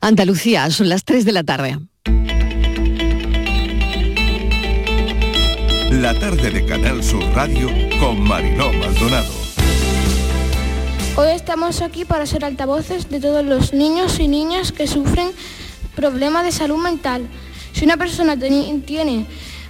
Andalucía, son las 3 de la tarde. La tarde de Canal Sur Radio con Mariló Maldonado. Hoy estamos aquí para ser altavoces de todos los niños y niñas que sufren problemas de salud mental. Si una persona tiene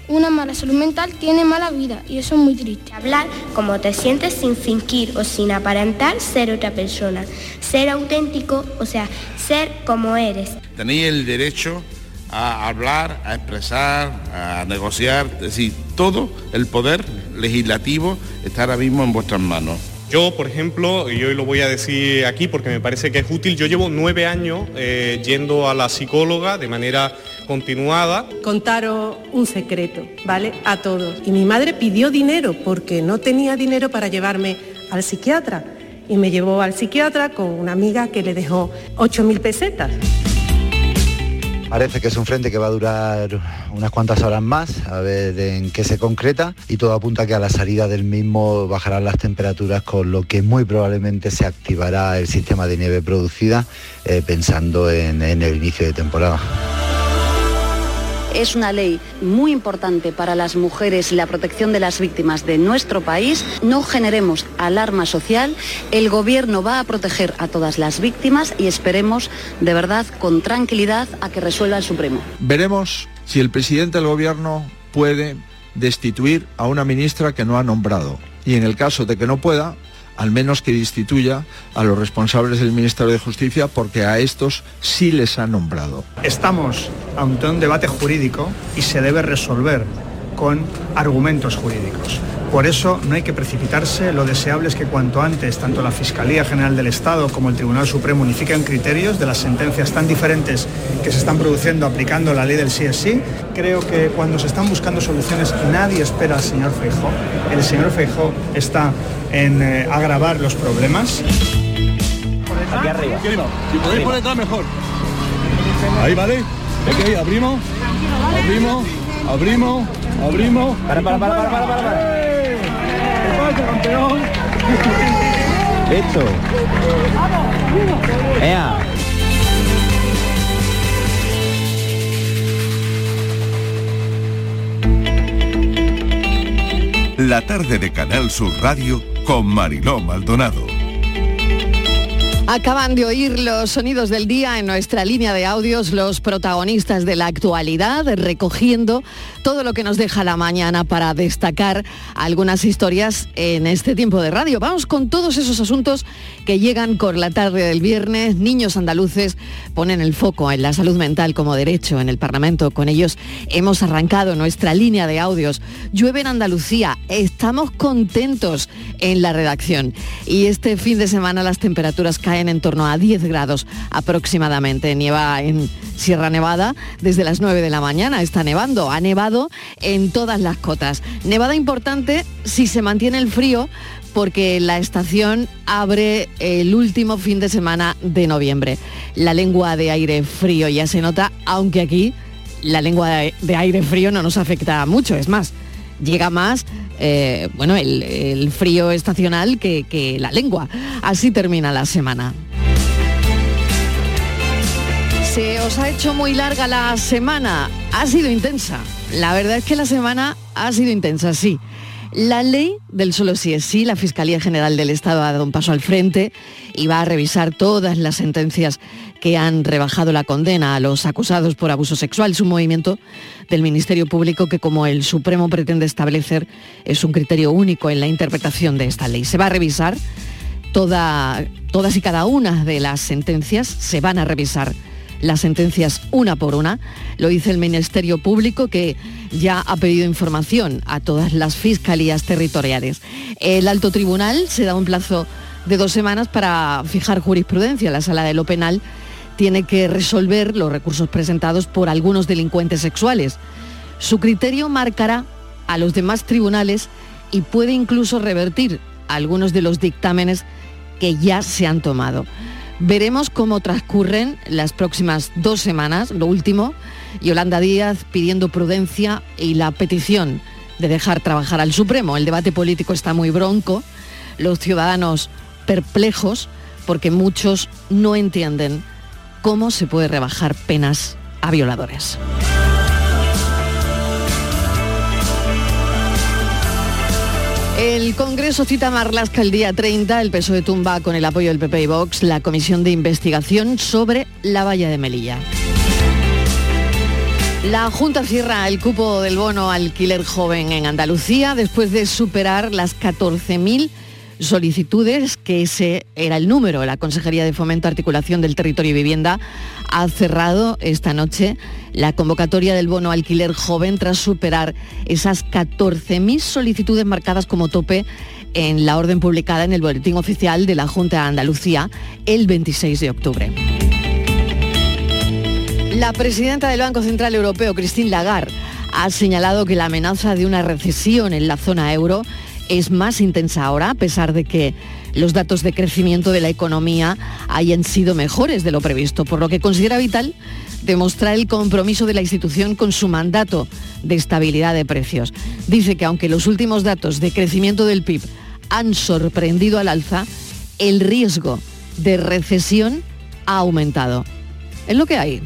una mala salud mental, tiene mala vida y eso es muy triste. Hablar como te sientes sin fingir o sin aparentar ser otra persona. Ser auténtico, o sea, ser como eres. Tenéis el derecho a hablar, a expresar, a negociar, es decir, todo el poder legislativo está ahora mismo en vuestras manos. Yo, por ejemplo, y hoy lo voy a decir aquí porque me parece que es útil, yo llevo nueve años eh, yendo a la psicóloga de manera continuada. Contaros un secreto, ¿vale? A todos. Y mi madre pidió dinero porque no tenía dinero para llevarme al psiquiatra. Y me llevó al psiquiatra con una amiga que le dejó 8.000 pesetas. Parece que es un frente que va a durar unas cuantas horas más, a ver en qué se concreta y todo apunta que a la salida del mismo bajarán las temperaturas con lo que muy probablemente se activará el sistema de nieve producida eh, pensando en el inicio de temporada. Es una ley muy importante para las mujeres y la protección de las víctimas de nuestro país. No generemos alarma social. El Gobierno va a proteger a todas las víctimas y esperemos de verdad con tranquilidad a que resuelva el Supremo. Veremos si el presidente del Gobierno puede destituir a una ministra que no ha nombrado. Y en el caso de que no pueda, al menos que destituya a los responsables del Ministerio de Justicia porque a estos sí les ha nombrado. Estamos ante un debate jurídico y se debe resolver con argumentos jurídicos. Por eso no hay que precipitarse, lo deseable es que cuanto antes tanto la Fiscalía General del Estado como el Tribunal Supremo unifiquen criterios de las sentencias tan diferentes que se están produciendo aplicando la ley del sí es sí. Creo que cuando se están buscando soluciones nadie espera al señor Feijó. El señor Feijó está en eh, agravar los problemas. Aquí arriba. Si podéis por detrás mejor. Ahí, ¿vale? Ok, abrimos. Abrimos. Abrimos. Abrimos. Para, para, para, para, para, para. ¿Qué pasa, campeón? Listo. Ea. La tarde de Canal Sur Radio con Mariló Maldonado. Acaban de oír los sonidos del día en nuestra línea de audios, los protagonistas de la actualidad, recogiendo todo lo que nos deja la mañana para destacar algunas historias en este tiempo de radio. Vamos con todos esos asuntos que llegan con la tarde del viernes. Niños andaluces ponen el foco en la salud mental como derecho en el Parlamento. Con ellos hemos arrancado nuestra línea de audios. Llueve en Andalucía, estamos contentos en la redacción. Y este fin de semana las temperaturas caen en torno a 10 grados aproximadamente. Nieva en Sierra Nevada desde las 9 de la mañana. Está nevando. Ha nevado en todas las cotas. Nevada importante si se mantiene el frío porque la estación abre el último fin de semana de noviembre. La lengua de aire frío ya se nota, aunque aquí la lengua de aire frío no nos afecta mucho. Es más, llega más eh, bueno, el, frío estacional que, que la lengua. Así termina la semana. ¿Se os ha hecho muy larga la semana? Ha sido intensa. La verdad es que la semana ha sido intensa, sí. La ley del solo sí es sí, la Fiscalía General del Estado ha dado un paso al frente y va a revisar todas las sentencias que han rebajado la condena a los acusados por abuso sexual. Es un movimiento del Ministerio Público que, como el Supremo pretende establecer, es un criterio único en la interpretación de esta ley. Se va a revisar todas y cada una de las sentencias, se van a revisar las sentencias una por una. Lo dice el Ministerio Público que ya ha pedido información a todas las fiscalías territoriales. El alto tribunal se da un plazo de dos semanas para fijar jurisprudencia. La sala de lo penal tiene que resolver los recursos presentados por algunos delincuentes sexuales. Su criterio marcará a los demás tribunales y puede incluso revertir algunos de los dictámenes que ya se han tomado. Veremos cómo transcurren las próximas dos semanas, lo último, Yolanda Díaz pidiendo prudencia y la petición de dejar trabajar al Supremo. El debate político está muy bronco, los ciudadanos perplejos porque muchos no entienden cómo se puede rebajar penas a violadores. El Congreso cita a el día 30. El PSOE tumba con el apoyo del PP y Vox la comisión de investigación sobre la valla de Melilla. La Junta cierra el cupo del bono alquiler joven en Andalucía después de superar las 14.000 solicitudes, que ese era el número. La Consejería de Fomento, Articulación del Territorio y Vivienda ha cerrado esta noche la convocatoria del bono alquiler joven tras superar esas 14.000 solicitudes marcadas como tope en la orden publicada en el Boletín Oficial de la Junta de Andalucía el 26 de octubre. La presidenta del Banco Central Europeo, Christine Lagarde, ha señalado que la amenaza de una recesión en la zona euro es más intensa ahora, a pesar de que los datos de crecimiento de la economía hayan sido mejores de lo previsto, por lo que considera vital demostrar el compromiso de la institución con su mandato de estabilidad de precios. Dice que aunque los últimos datos de crecimiento del PIB han sorprendido al alza, el riesgo de recesión ha aumentado. Es lo que hay.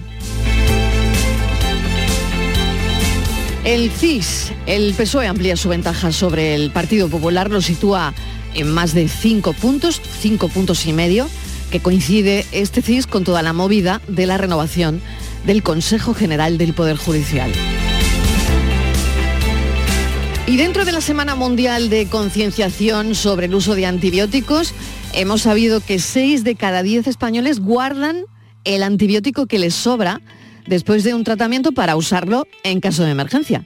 El CIS, el PSOE amplía su ventaja sobre el Partido Popular, lo sitúa en más de cinco puntos, cinco puntos y medio, que coincide este CIS con toda la movida de la renovación del Consejo General del Poder Judicial. Y dentro de la Semana Mundial de Concienciación sobre el uso de antibióticos, hemos sabido que 6 de cada 10 españoles guardan el antibiótico que les sobra después de un tratamiento para usarlo en caso de emergencia.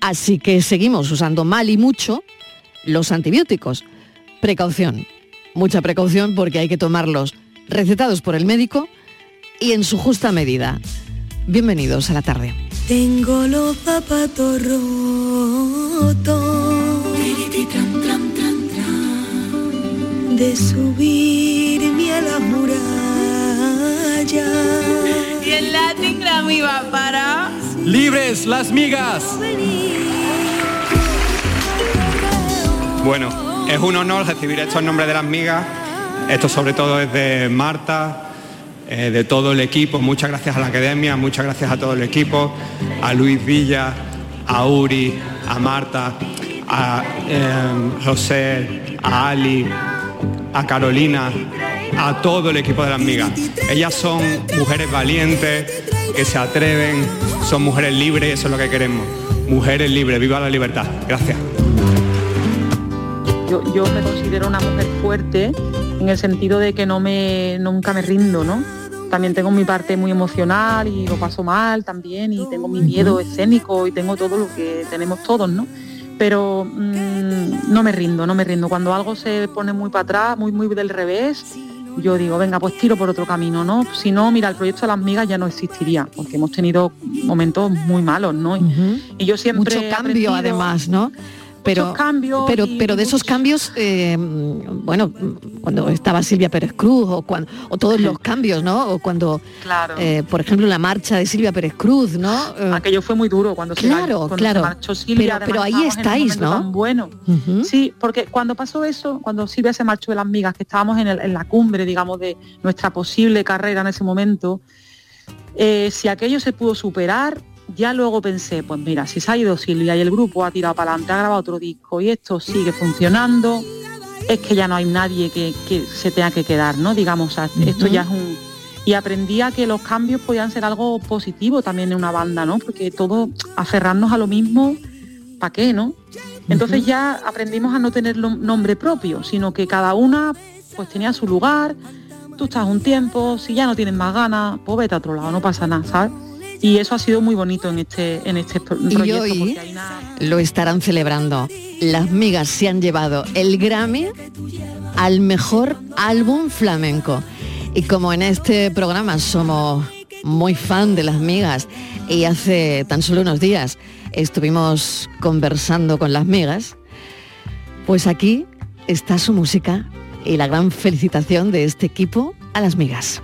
Así que seguimos usando mal y mucho los antibióticos. Precaución, mucha precaución porque hay que tomarlos recetados por el médico y en su justa medida. Bienvenidos a la tarde. Tengo los zapatos rotos de subirme a la muralla. Para... Libres las migas. Bueno, es un honor recibir esto en nombre de las migas. Esto sobre todo es de Marta, eh, de todo el equipo. Muchas gracias a la academia, muchas gracias a todo el equipo, a Luis Villa, a Uri, a Marta, a eh, José, a Ali, a Carolina, a todo el equipo de las migas. Ellas son mujeres valientes, que se atreven, son mujeres libres eso es lo que queremos. Mujeres libres, viva la libertad. Gracias. Yo, yo me considero una mujer fuerte en el sentido de que no me, nunca me rindo, ¿no? También tengo mi parte muy emocional y lo paso mal también y tengo mi miedo escénico y tengo todo lo que tenemos todos, ¿no? Pero mm, no me rindo, no me rindo. Cuando algo se pone muy para atrás, muy, muy del revés, yo digo, venga, pues tiro por otro camino, ¿no? Si no, mira, el proyecto de las migas ya no existiría, porque hemos tenido momentos muy malos, ¿no? Y, y yo siempre... Mucho cambio aprendido- además, ¿no? Pero, cambios pero, pero de esos cambios, eh, bueno, cuando estaba Silvia Pérez Cruz o, cuando, o todos los cambios, ¿no? O cuando, Claro. eh, por ejemplo, la marcha de Silvia Pérez Cruz, ¿no? Eh, Aquello fue muy duro cuando se Claro, cuando claro. se marchó Silvia. Pero- pero ahí estáis, ¿no? tan bueno. Sí, porque cuando pasó eso, cuando Silvia se marchó de las migas, que estábamos en, el- en la cumbre, digamos, de nuestra posible carrera en ese momento, eh, si aquello se pudo superar, ya luego pensé, pues mira, si se ha ido Silvia y el grupo ha tirado para adelante, ha grabado otro disco y esto sigue funcionando, es que ya no hay nadie que, que se tenga que quedar, ¿no? Digamos, o sea, esto ya es un... Y aprendí a que los cambios podían ser algo positivo también en una banda, ¿no? Porque todo, aferrarnos a lo mismo, ¿para qué, no? Entonces ya aprendimos a no tener nombre propio, sino que cada una pues tenía su lugar, tú estás un tiempo, si ya no tienes más ganas, pues vete a otro lado, no pasa nada, ¿sabes? Y eso ha sido muy bonito en este, en este pro- Y proyecto. hoy una- lo estarán celebrando. Las migas se han llevado el Grammy al mejor álbum flamenco. Y como en este programa somos muy fan de las migas y hace tan solo unos días estuvimos conversando con las migas, pues aquí está su música y la gran felicitación de este equipo a las migas.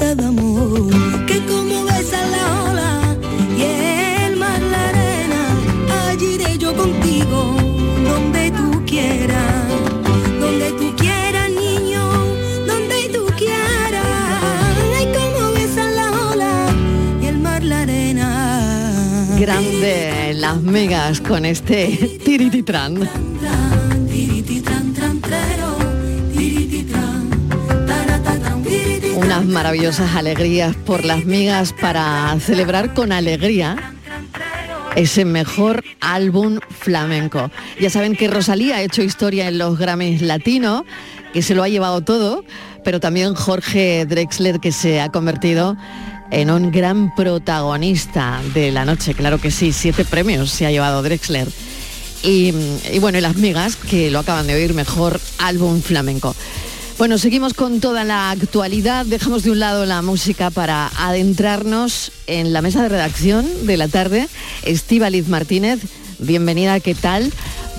amor que como besa la ola y el mar la arena allí iré yo contigo donde tú quieras donde tú quieras niño donde tú quieras. Ay como besa la ola y el mar la arena. Grande las megas con este tirititran Maravillosas alegrías por las migas para celebrar con alegría ese mejor álbum flamenco. Ya saben que Rosalía ha hecho historia en los Grammys Latino, que se lo ha llevado todo, pero también Jorge Drexler, que se ha convertido en un gran protagonista de la noche. Claro que sí, siete premios se ha llevado Drexler. Y, y bueno, y las migas, que lo acaban de oír, mejor álbum flamenco. Bueno, seguimos con toda la actualidad. Dejamos de un lado la música para adentrarnos en la mesa de redacción de la tarde. Estíbaliz Martínez, bienvenida, ¿qué tal?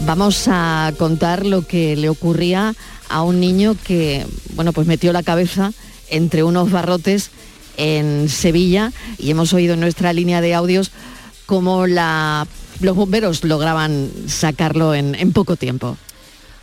Vamos a contar lo que le ocurría a un niño que, bueno, pues metió la cabeza entre unos barrotes en Sevilla y hemos oído en nuestra línea de audios cómo los bomberos lograban sacarlo en poco tiempo.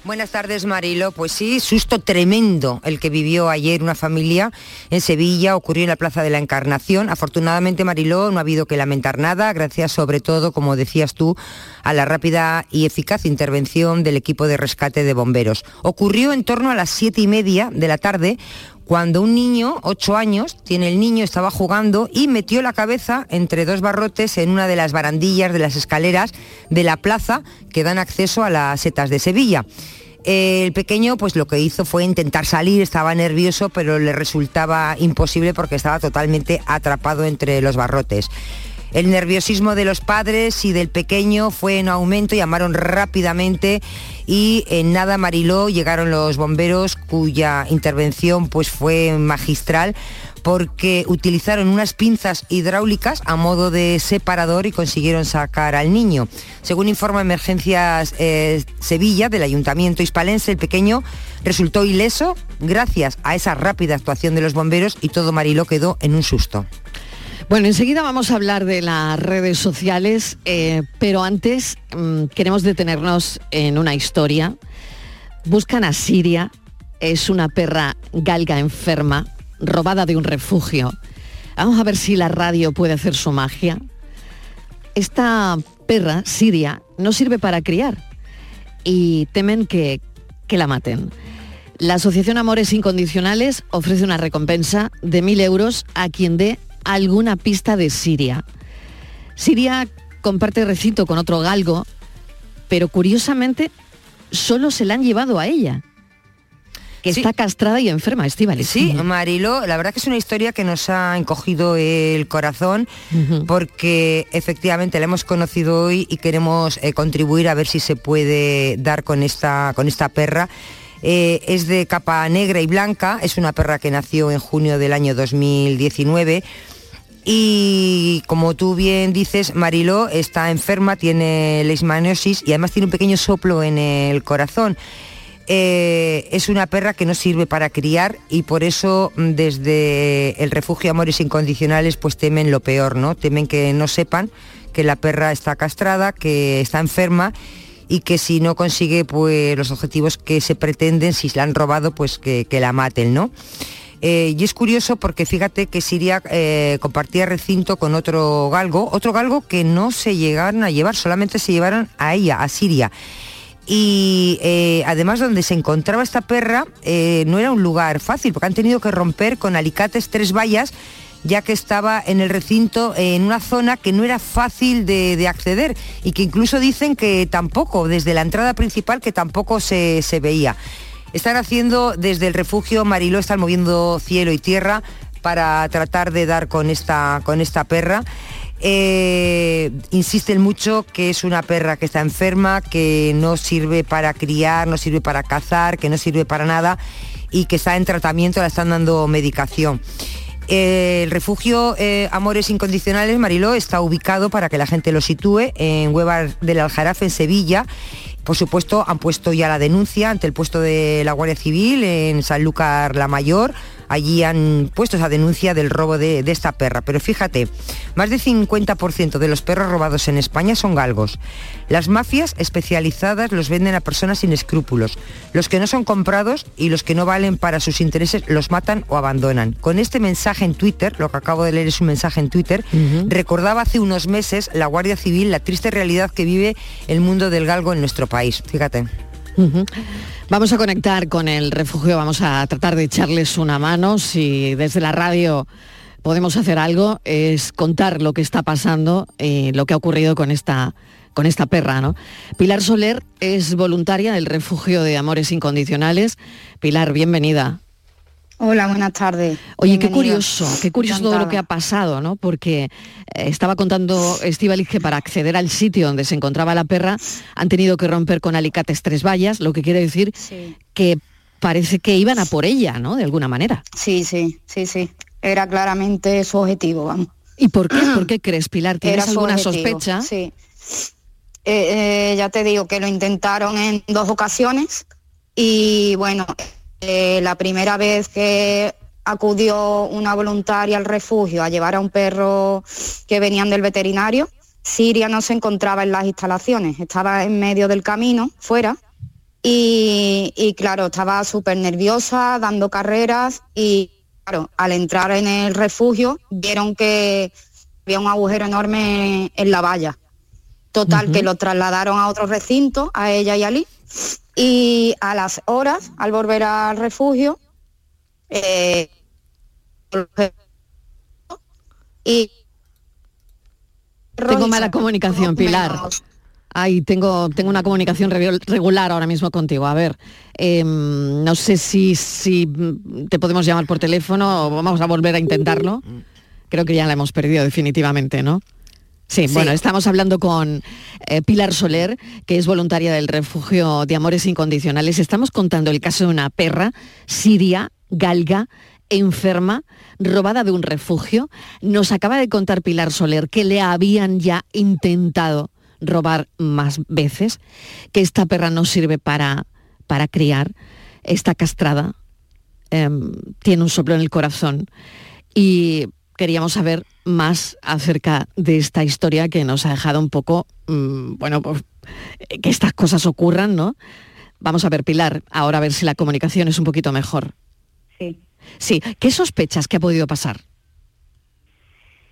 Buenas tardes, Marilo. Pues sí, susto tremendo el que vivió ayer una familia en Sevilla, ocurrió en la Plaza de la Encarnación. Afortunadamente, Mariló, no ha habido que lamentar nada, gracias sobre todo, como decías tú, a la rápida y eficaz intervención del equipo de rescate de bomberos. Ocurrió en torno a las siete y media de la tarde, cuando un niño, ocho años, tiene el niño, estaba jugando y metió la cabeza entre dos barrotes en una de las barandillas de las escaleras de la plaza que dan acceso a las setas de Sevilla. El pequeño pues lo que hizo fue intentar salir, estaba nervioso, pero le resultaba imposible porque estaba totalmente atrapado entre los barrotes. El nerviosismo de los padres y del pequeño fue en aumento, llamaron rápidamente y en nada Mariló llegaron los bomberos cuya intervención pues fue magistral porque utilizaron unas pinzas hidráulicas a modo de separador y consiguieron sacar al niño. Según informa Emergencias eh, Sevilla del Ayuntamiento Hispalense, el pequeño resultó ileso gracias a esa rápida actuación de los bomberos y todo Mariló quedó en un susto. Bueno, enseguida vamos a hablar de las redes sociales, eh, pero antes mmm, queremos detenernos en una historia. Buscan a Siria, es una perra galga enferma, robada de un refugio. Vamos a ver si la radio puede hacer su magia. Esta perra, Siria, no sirve para criar y temen que, que la maten. La Asociación Amores Incondicionales ofrece una recompensa de mil euros a quien dé alguna pista de Siria. Siria comparte recinto con otro galgo, pero curiosamente solo se la han llevado a ella que sí. está castrada y enferma, Estivali. Sí, Marilo, la verdad que es una historia que nos ha encogido el corazón uh -huh. porque efectivamente la hemos conocido hoy y queremos eh, contribuir a ver si se puede dar con esta, con esta perra. Eh, es de capa negra y blanca, es una perra que nació en junio del año 2019 y como tú bien dices, Mariló está enferma, tiene leishmaniosis y además tiene un pequeño soplo en el corazón. Eh, es una perra que no sirve para criar y por eso mm, desde el refugio Amores Incondicionales pues temen lo peor, ¿no? Temen que no sepan que la perra está castrada, que está enferma y que si no consigue pues los objetivos que se pretenden, si la han robado, pues que, que la maten, ¿no? Eh, y es curioso porque fíjate que Siria eh, compartía recinto con otro galgo, otro galgo que no se llegaron a llevar, solamente se llevaron a ella, a Siria. Y eh, además donde se encontraba esta perra no era un lugar fácil, porque han tenido que romper con alicates tres vallas ya que estaba en el recinto en una zona que no era fácil de, de, acceder y que incluso dicen que tampoco, desde la entrada principal, que tampoco se, se veía. Están haciendo desde el refugio Mariló, están moviendo cielo y tierra para tratar de dar con esta, con esta perra. Eh, insisten mucho que es una perra que está enferma, que no sirve para criar, no sirve para cazar, que no sirve para nada y que está en tratamiento, la están dando medicación. Eh, el refugio eh, Amores Incondicionales, Mariló, está ubicado para que la gente lo sitúe en Huevas del Aljarafe, en Sevilla. Por supuesto, han puesto ya la denuncia ante el puesto de la Guardia Civil en Sanlúcar la Mayor, allí han puesto esa denuncia del robo de, de esta perra. Pero fíjate, más del 50% de los perros robados en España son galgos. Las mafias especializadas los venden a personas sin escrúpulos. Los que no son comprados y los que no valen para sus intereses los matan o abandonan. Con este mensaje en Twitter, lo que acabo de leer es un mensaje en Twitter, recordaba hace unos meses la Guardia Civil la triste realidad que vive el mundo del galgo en nuestro país. Fíjate. Vamos a conectar con el refugio, vamos a tratar de echarles una mano. Si desde la radio podemos hacer algo, es contar lo que está pasando, eh, lo que ha ocurrido con esta, con esta perra. ¿no? Pilar Soler es voluntaria del refugio de Amores Incondicionales. Pilar, bienvenida. Hola, buenas tardes. Oye, qué curioso, qué curioso todo lo que ha pasado, ¿no? Porque eh, estaba contando Estivaliz que para acceder al sitio donde se encontraba la perra han tenido que romper con alicates tres vallas, lo que quiere decir que parece que iban a por ella, ¿no? De alguna manera. Sí, sí, sí, sí. Era claramente su objetivo, vamos. ¿Y por qué? ¿Por qué crees, Pilar? ¿Tienes Era alguna objetivo, sospecha? Sí. Eh, eh, ya te digo que lo intentaron en dos ocasiones y bueno, eh, la primera vez que acudió una voluntaria al refugio a llevar a un perro que venían del veterinario, Siria no se encontraba en las instalaciones, estaba en medio del camino, fuera, y, y claro, estaba súper nerviosa, dando carreras y claro, al entrar en el refugio vieron que había un agujero enorme en la valla. Total, que lo trasladaron a otro recinto, a ella y a Lee, y a las horas, al volver al refugio, eh, y Tengo mala comunicación, Pilar. Ay, tengo, tengo una comunicación re- regular ahora mismo contigo. A ver, em, no sé si, si mm, te podemos llamar por teléfono o vamos a volver a intentarlo. Creo que ya la hemos perdido definitivamente, ¿no? Sí, Sí. bueno, estamos hablando con eh, Pilar Soler, que es voluntaria del refugio de Amores Incondicionales. Estamos contando el caso de una perra siria, galga, enferma, robada de un refugio. Nos acaba de contar Pilar Soler que le habían ya intentado robar más veces, que esta perra no sirve para, para criar, está castrada, em, tiene un soplo en el corazón y queríamos saber más acerca de esta historia que nos ha dejado un poco, mm, bueno, pues, eh, que estas cosas ocurran, ¿no? Vamos a ver, Pilar, ahora a ver si la comunicación es un poquito mejor. Sí. Sí, ¿qué sospechas que ha podido pasar?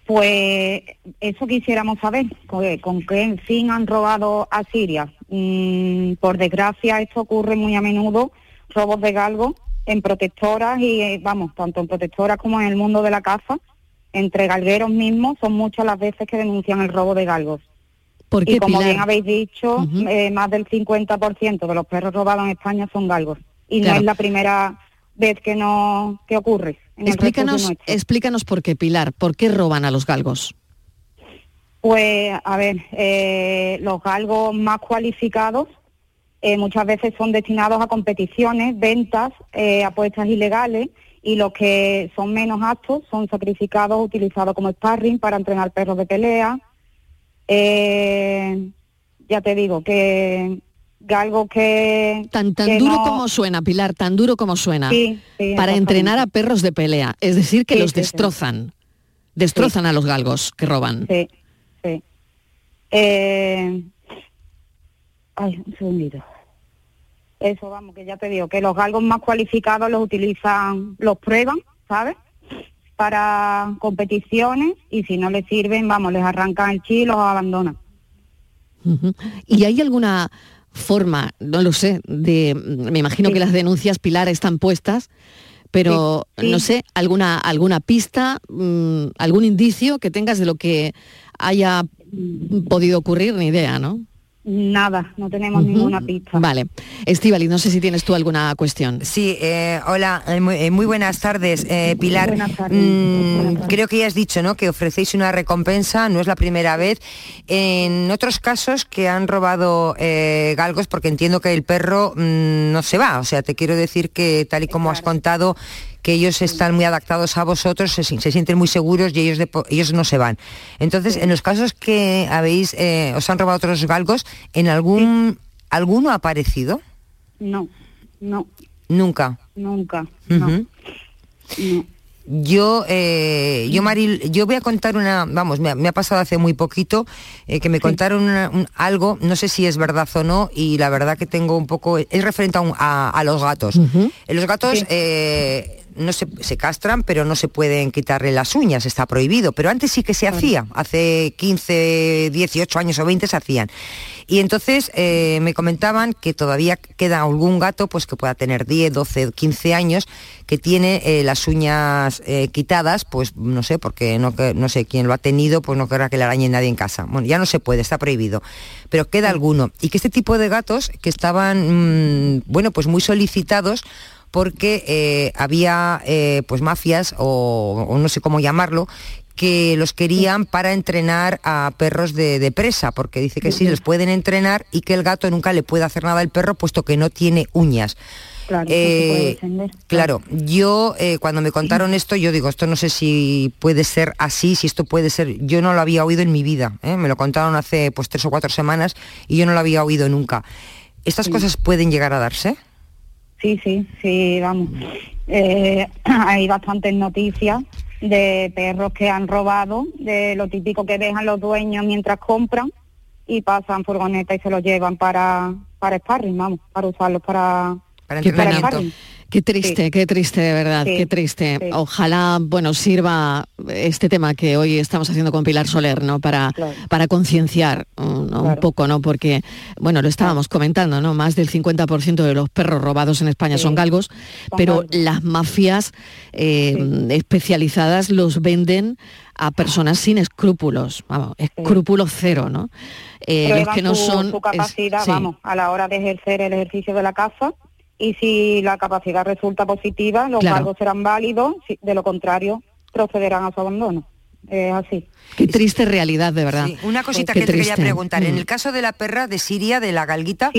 Pues eso quisiéramos saber, con, con qué fin han robado a Siria. Mm, por desgracia esto ocurre muy a menudo, robos de galgos en protectoras y eh, vamos, tanto en protectoras como en el mundo de la caza, entre galgueros mismos son muchas las veces que denuncian el robo de galgos. ¿Por y qué, como Pilar? bien habéis dicho, eh, más del 50% de los perros robados en España son galgos. Y Claro. no es la primera vez que no que ocurre. En Explícanos, explícanos por qué, Pilar, ¿por qué roban a los galgos? Pues, a ver, eh, los galgos más cualificados eh, muchas veces son destinados a competiciones, ventas, eh, apuestas ilegales y los que son menos aptos son sacrificados, utilizados como sparring para entrenar perros de pelea. Eh, ya te digo que galgos que... Tan, tan que duro no- como suena, Pilar, tan duro como suena. Sí, sí, para entrenar a perros de pelea, es decir, que Sí, los destrozan. Destrozan a los galgos que roban. Sí, sí. Eh, ay, un segundito. Eso, vamos, que ya te digo, que los galgos más cualificados los utilizan, los prueban, ¿sabes? Para competiciones y si no les sirven, vamos, les arrancan el chi y los abandonan. ¿Y hay alguna forma, no lo sé, de, me imagino que las denuncias, Pilar, están puestas, pero Sí, sí. no sé, alguna, alguna pista, mm, algún indicio que tengas de lo que haya podido ocurrir, ni idea, ¿no? Nada, no tenemos ninguna pista. Vale. Estivali, no sé si tienes tú alguna cuestión. Sí, eh, hola, eh, muy, eh, muy buenas tardes, eh, Pilar. Buenas tardes. Mm, creo que ya has dicho, ¿no? Que ofrecéis una recompensa, no es la primera vez. En otros casos que han robado eh, galgos, porque entiendo que el perro mm, no se va, o sea, te quiero decir que tal y como has contado, que ellos están muy adaptados a vosotros, se, se sienten muy seguros y ellos, de ellos no se van. Entonces, en los casos que habéis, eh, os han robado otros galgos, ¿en algún, alguno ha aparecido? No, no, Nunca. nunca. no. Yo, eh, yo Maril, yo voy a contar una, vamos, me ha, me ha pasado hace muy poquito eh, que me contaron una- un- algo, no sé si es verdad o no, y la verdad que tengo un poco, es referente a, un- a- a los gatos. Eh, Los gatos eh, no se, se castran, pero no se pueden quitarle las uñas, está prohibido. Pero antes sí que se hacía, hace 15, 18 años o 20 se hacían. Y entonces eh, me comentaban que todavía queda algún gato pues que pueda tener 10, 12, 15 años que tiene eh, las uñas eh, quitadas, pues no sé, porque no, no sé quién lo ha tenido, pues no querrá que le arañe nadie en casa. Bueno, ya no se puede, está prohibido. Pero queda alguno. Y que este tipo de gatos que estaban, mm, bueno, pues muy solicitados porque eh, había eh, pues mafias o, o no sé cómo llamarlo que los querían para entrenar a perros de, de presa, porque dice que sí, los pueden entrenar y que el gato nunca le puede hacer nada al perro puesto que no tiene uñas. Claro, puede Eh, claro, yo eh, cuando me contaron esto, yo digo, esto no sé si puede ser así, si esto puede ser, yo no lo había oído en mi vida, ¿eh? me lo contaron hace pues tres o cuatro semanas y yo no lo había oído nunca. ¿Estas Sí. cosas pueden llegar a darse? Sí, sí, sí, vamos. Eh, hay bastantes noticias de perros que han robado, de lo típico que dejan los dueños mientras compran y pasan furgoneta y se los llevan para, para sparring, vamos, para usarlos para, para Qué pena. Qué triste, qué triste, de verdad, Sí, qué triste. sí. Ojalá, bueno, sirva este tema que hoy estamos haciendo con Pilar Soler, ¿no? Para, para concienciar mm, un poco, ¿no? Porque, bueno, lo estábamos comentando, ¿no? Más del 50% de los perros robados en España son galgos, pero las mafias eh, especializadas los venden a personas sin escrúpulos, vamos, escrúpulos cero, ¿no? Eh, los que no su, son... su es- capacidad, vamos, a la hora de ejercer el ejercicio de la caza y si la capacidad resulta positiva, los Claro. cargos serán válidos, si- de lo contrario, procederán a su abandono. Es así. Qué triste realidad, de verdad. Sí, una cosita Qué que te quería triste. preguntar. En Mm. el caso de la perra de Siria, de la galguita,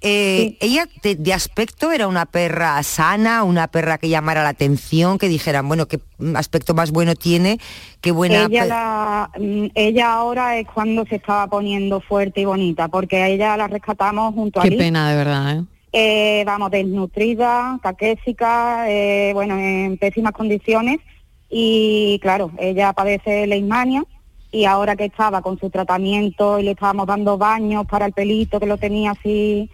eh, ella de, de aspecto era una perra sana, una perra que llamara la atención, que dijeran, bueno, qué aspecto más bueno tiene, qué buena... ella, la, mm, ella ahora es cuando se estaba poniendo fuerte y bonita, porque a ella la rescatamos junto a Qué pena, de verdad, ¿eh? Eh, vamos, desnutrida, caquésica, eh, bueno, en pésimas condiciones. Y claro, ella padece leishmania y ahora que estaba con su tratamiento y le estábamos dando baños para el pelito que lo tenía así,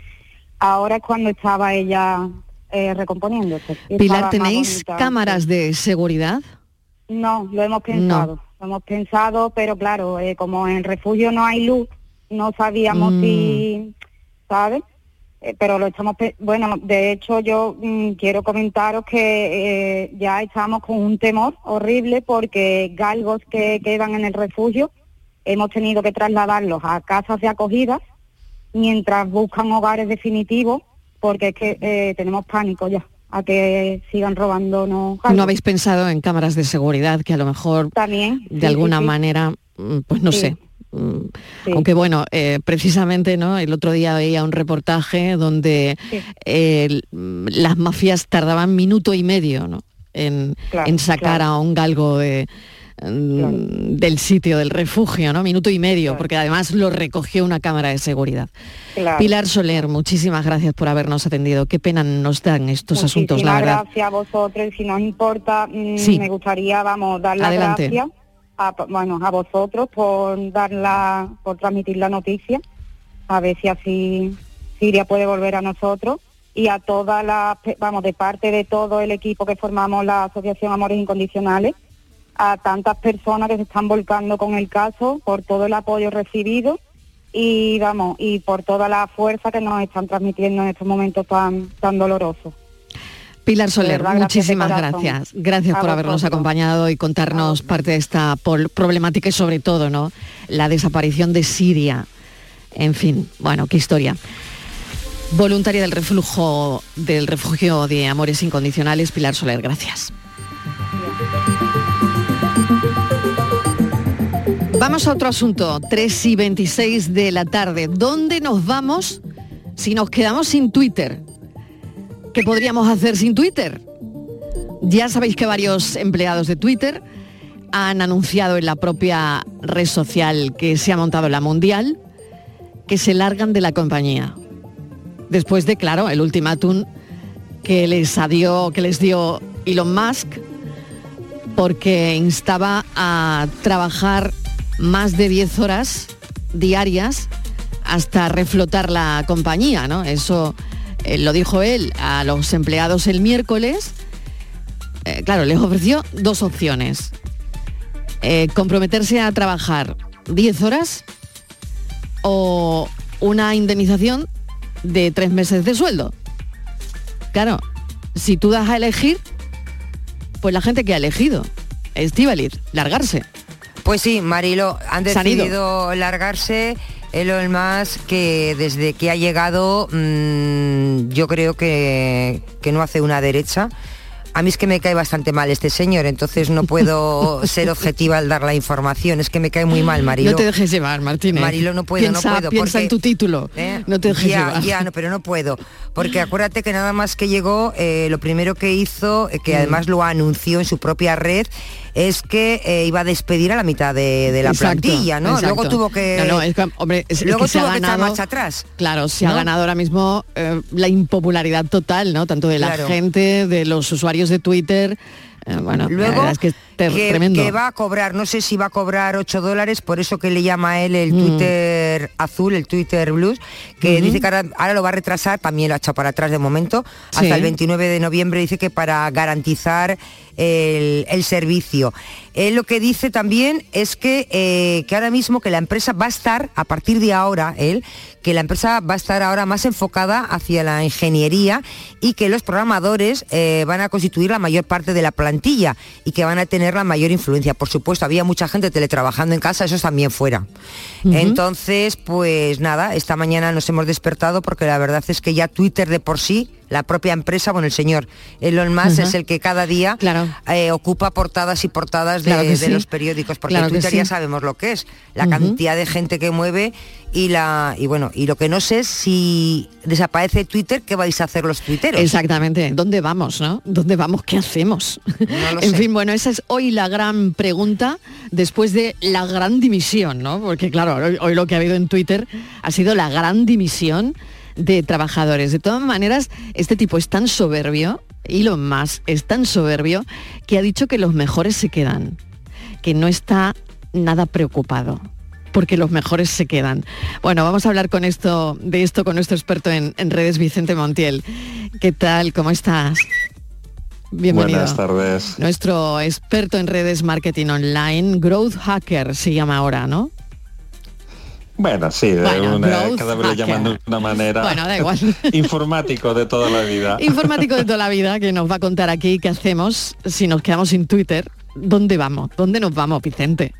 ahora es cuando estaba ella eh, recomponiéndose. Pilar, ¿tenéis bonita. cámaras de seguridad? No, lo hemos pensado, lo hemos pensado, pero claro, eh, como en refugio no hay luz, no sabíamos Mm. si, ¿sabes? Eh, pero lo estamos, bueno, de hecho yo mm, quiero comentaros que eh, ya estamos con un temor horrible porque galgos que quedan en el refugio hemos tenido que trasladarlos a casas de acogida mientras buscan hogares definitivos porque es que eh, tenemos pánico ya a que sigan robándonos. ¿No habéis pensado en cámaras de seguridad que a lo mejor También, de sí, alguna sí, sí. manera, mm, pues no sé? Mm, Aunque bueno, eh, precisamente, ¿no? El otro día veía un reportaje donde eh, mm, las mafias tardaban minuto y medio, ¿no? En, Claro, en sacar claro. a un galgo de, mm, del sitio, del refugio, ¿no? Minuto y medio, porque además lo recogió una cámara de seguridad. Pilar Soler, muchísimas gracias por habernos atendido. Qué pena nos dan estos asuntos, la verdad. gracias a vosotros si nos importa, Sí. me gustaría, vamos, dar las Adelante. gracias bueno, a vosotros por dar la, por transmitir la noticia, a ver si así Siria puede volver a nosotros y a todas las, pe- vamos, de parte de todo el equipo que formamos la Asociación Amores Incondicionales, a tantas personas que se están volcando con el caso, por todo el apoyo recibido y vamos, y por toda la fuerza que nos están transmitiendo en estos momentos tan, tan dolorosos. Pilar Soler, verdad, gracias muchísimas gracias. Gracias A por habernos acompañado y contarnos parte de esta problemática y sobre todo, ¿no? La desaparición de Siria. En fin, bueno, qué historia. Voluntaria del reflujo del refugio de amores incondicionales, Pilar Soler, gracias. Vamos a otro asunto, 3 y 26 de la tarde. ¿Dónde nos vamos si nos quedamos sin Twitter? ¿Qué podríamos hacer sin Twitter? Ya sabéis que varios empleados de Twitter han anunciado en la propia red social que se ha montado la mundial que se largan de la compañía. Después de, claro, el ultimátum que les, dio, que les dio Elon Musk porque instaba a trabajar más de 10 horas diarias hasta reflotar la compañía, ¿no? Eso eh, lo dijo él a los empleados el miércoles. Eh, claro, les ofreció dos opciones. Eh, comprometerse a trabajar 10 horas o una indemnización de tres meses de sueldo. Claro, si tú das a elegir, pues la gente que ha elegido, Estivaliz, largarse. Pues sí, Marilo, han decidido largarse. Elon Musk, que desde que ha llegado, mm, yo creo que, que no hace una derecha. A mí es que me cae bastante mal este señor, entonces no puedo ser objetiva al dar la información. Es que me cae muy mal, Marilo. No te dejes llevar, Martínez. Marilo, no puedo, piensa, no puedo. Piensa porque- en tu título. ¿Eh? No te dejes ya, llevar. Ya, no, pero no puedo. Porque acuérdate que nada más que llegó, eh, lo primero que hizo, eh, que además lo anunció en su propia red, es que eh, iba a despedir a la mitad de, de la Exacto, plantilla, ¿no? exacto. Luego tuvo que... No, no, es que, hombre, es- es luego que se tuvo ha que ganado- marcha atrás. Claro, se ha ¿no? ganado ahora mismo eh, la impopularidad total, ¿no? Tanto de la Claro. gente, de los usuarios de Twitter. eh, bueno, la Luego, verdad es que es ter- que, tremendo. que va a cobrar, no sé si va a cobrar 8 dólares, por eso que le llama a él el Mm. Twitter azul, el Twitter blues, que Ujú. dice que ahora, ahora lo va a retrasar, también lo ha echado para atrás de momento, hasta Sí. el 29 de noviembre, dice que para garantizar el, el servicio. Él lo que dice también es que, eh, que ahora mismo que la empresa va a estar, a partir de ahora, él, que la empresa va a estar ahora más enfocada hacia la ingeniería y que los programadores eh, van a constituir la mayor parte de la plantilla y que van a tener la mayor influencia. Por supuesto, había mucha gente teletrabajando en casa, eso también fuera. Entonces, pues nada, esta mañana nos hemos despertado porque la verdad es que ya Twitter de por sí, la propia empresa, bueno, el señor Elon Musk es el que cada día eh, ocupa portadas y portadas de, Claro que de sí. los periódicos, porque Claro que Twitter sí. ya sabemos lo que es, la cantidad de gente que mueve y la y bueno, y lo que no sé es si desaparece Twitter, ¿qué vais a hacer los tuiteros? Exactamente. ¿Dónde vamos, no? ¿Dónde vamos? ¿Qué hacemos? en sé. fin, bueno, esa es hoy la gran pregunta después de la gran dimisión, ¿no? Porque claro, hoy, hoy lo que ha habido en Twitter ha sido la gran dimisión de trabajadores. De todas maneras, este tipo es tan soberbio, Elon Musk es tan soberbio, que ha dicho que los mejores se quedan, que no está nada preocupado porque los mejores se quedan. Bueno, vamos a hablar con esto, de esto con nuestro experto en, en redes, Vicente Montiel. ¿Qué tal? ¿Cómo estás? Bienvenido. Buenas tardes. Nuestro experto en redes marketing online, Growth Hacker se llama ahora, ¿no? Bueno, sí, de Bueno, una- cada vez le hacker. llaman de una manera Bueno, da igual. informático de toda la vida. Informático de toda la vida que nos va a contar aquí qué hacemos si nos quedamos sin Twitter. ¿Dónde vamos? ¿Dónde nos vamos, Vicente?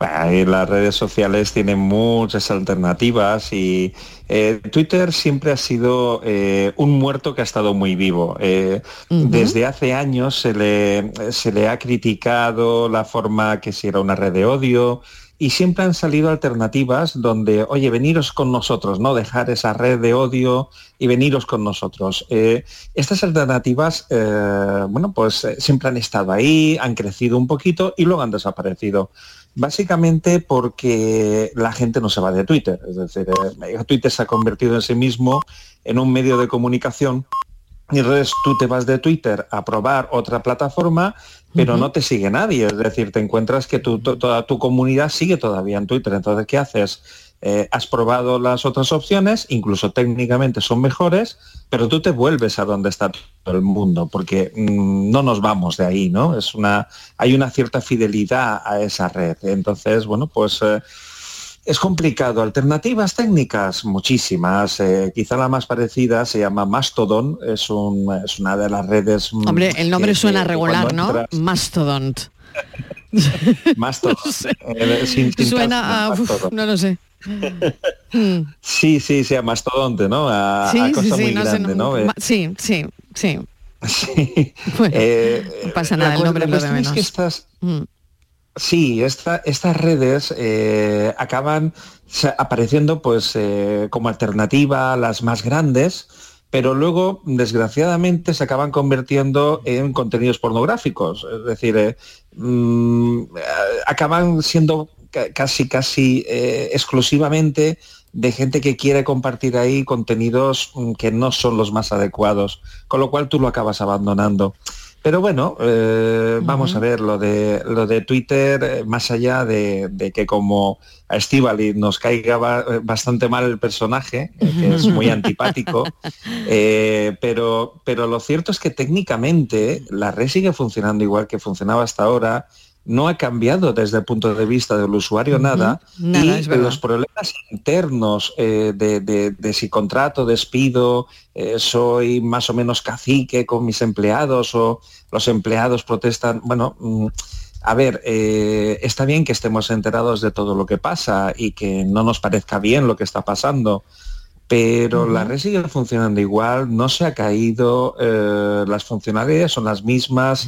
Bueno, las redes sociales tienen muchas alternativas y eh, Twitter siempre ha sido eh, un muerto que ha estado muy vivo. Eh. Desde hace años se le, se le ha criticado la forma que si era una red de odio y siempre han salido alternativas donde, oye, veniros con nosotros, ¿no? Dejar esa red de odio y veniros con nosotros. Eh, estas alternativas, eh, bueno, pues eh, siempre han estado ahí, han crecido un poquito y luego han desaparecido. Básicamente porque la gente no se va de Twitter. Es decir, Twitter se ha convertido en sí mismo en un medio de comunicación y entonces tú te vas de Twitter a probar otra plataforma, pero no te sigue nadie. Es decir, te encuentras que tu- to- toda tu comunidad sigue todavía en Twitter. Entonces, ¿qué haces? Eh, has probado las otras opciones, incluso técnicamente son mejores, pero tú te vuelves a donde está todo el mundo, porque mm, no nos vamos de ahí, ¿no? Es una, hay una cierta fidelidad a esa red. Entonces, bueno, pues eh, es complicado. Alternativas técnicas, muchísimas. Eh, quizá la más parecida se llama Mastodon, es, un- es una de las redes... Hombre, el nombre que- suena que regular, ¿no? entras- Mastodon. Mastodon. Eh, sin- sin Suena a... no lo sé. Sí, sí, sí, a mastodonte, ¿no? A, Sí, a cosa sí, muy no sé, no- ¿no? Sí, sí, sí. eh, No pasa nada, el nombre lo de menos. que estas, Mm. Sí, esta- estas redes eh, acaban apareciendo pues eh, como alternativa a las más grandes, pero luego, desgraciadamente, se acaban convirtiendo en contenidos pornográficos. Es decir, eh, mm, acaban siendo ca- casi, casi exclusivamente de gente que quiere compartir ahí contenidos mm, que no son los más adecuados, con lo cual tú lo acabas abandonando. Pero bueno, eh, vamos a ver, lo de, lo de Twitter, eh, más allá de, de que como a Estivali nos caiga ba- bastante mal el personaje, eh, que es muy antipático, eh, pero, pero lo cierto es que técnicamente la red sigue funcionando igual que funcionaba hasta ahora, no ha cambiado desde el punto de vista del usuario nada, Nada, y los problemas internos eh, de, de- de si contrato, despido, eh, soy más o menos cacique con mis empleados o los empleados protestan, bueno, mm, a ver, eh, está bien que estemos enterados de todo lo que pasa y que no nos parezca bien lo que está pasando, pero la red sigue funcionando igual, no se ha caído, eh, las funcionalidades son las mismas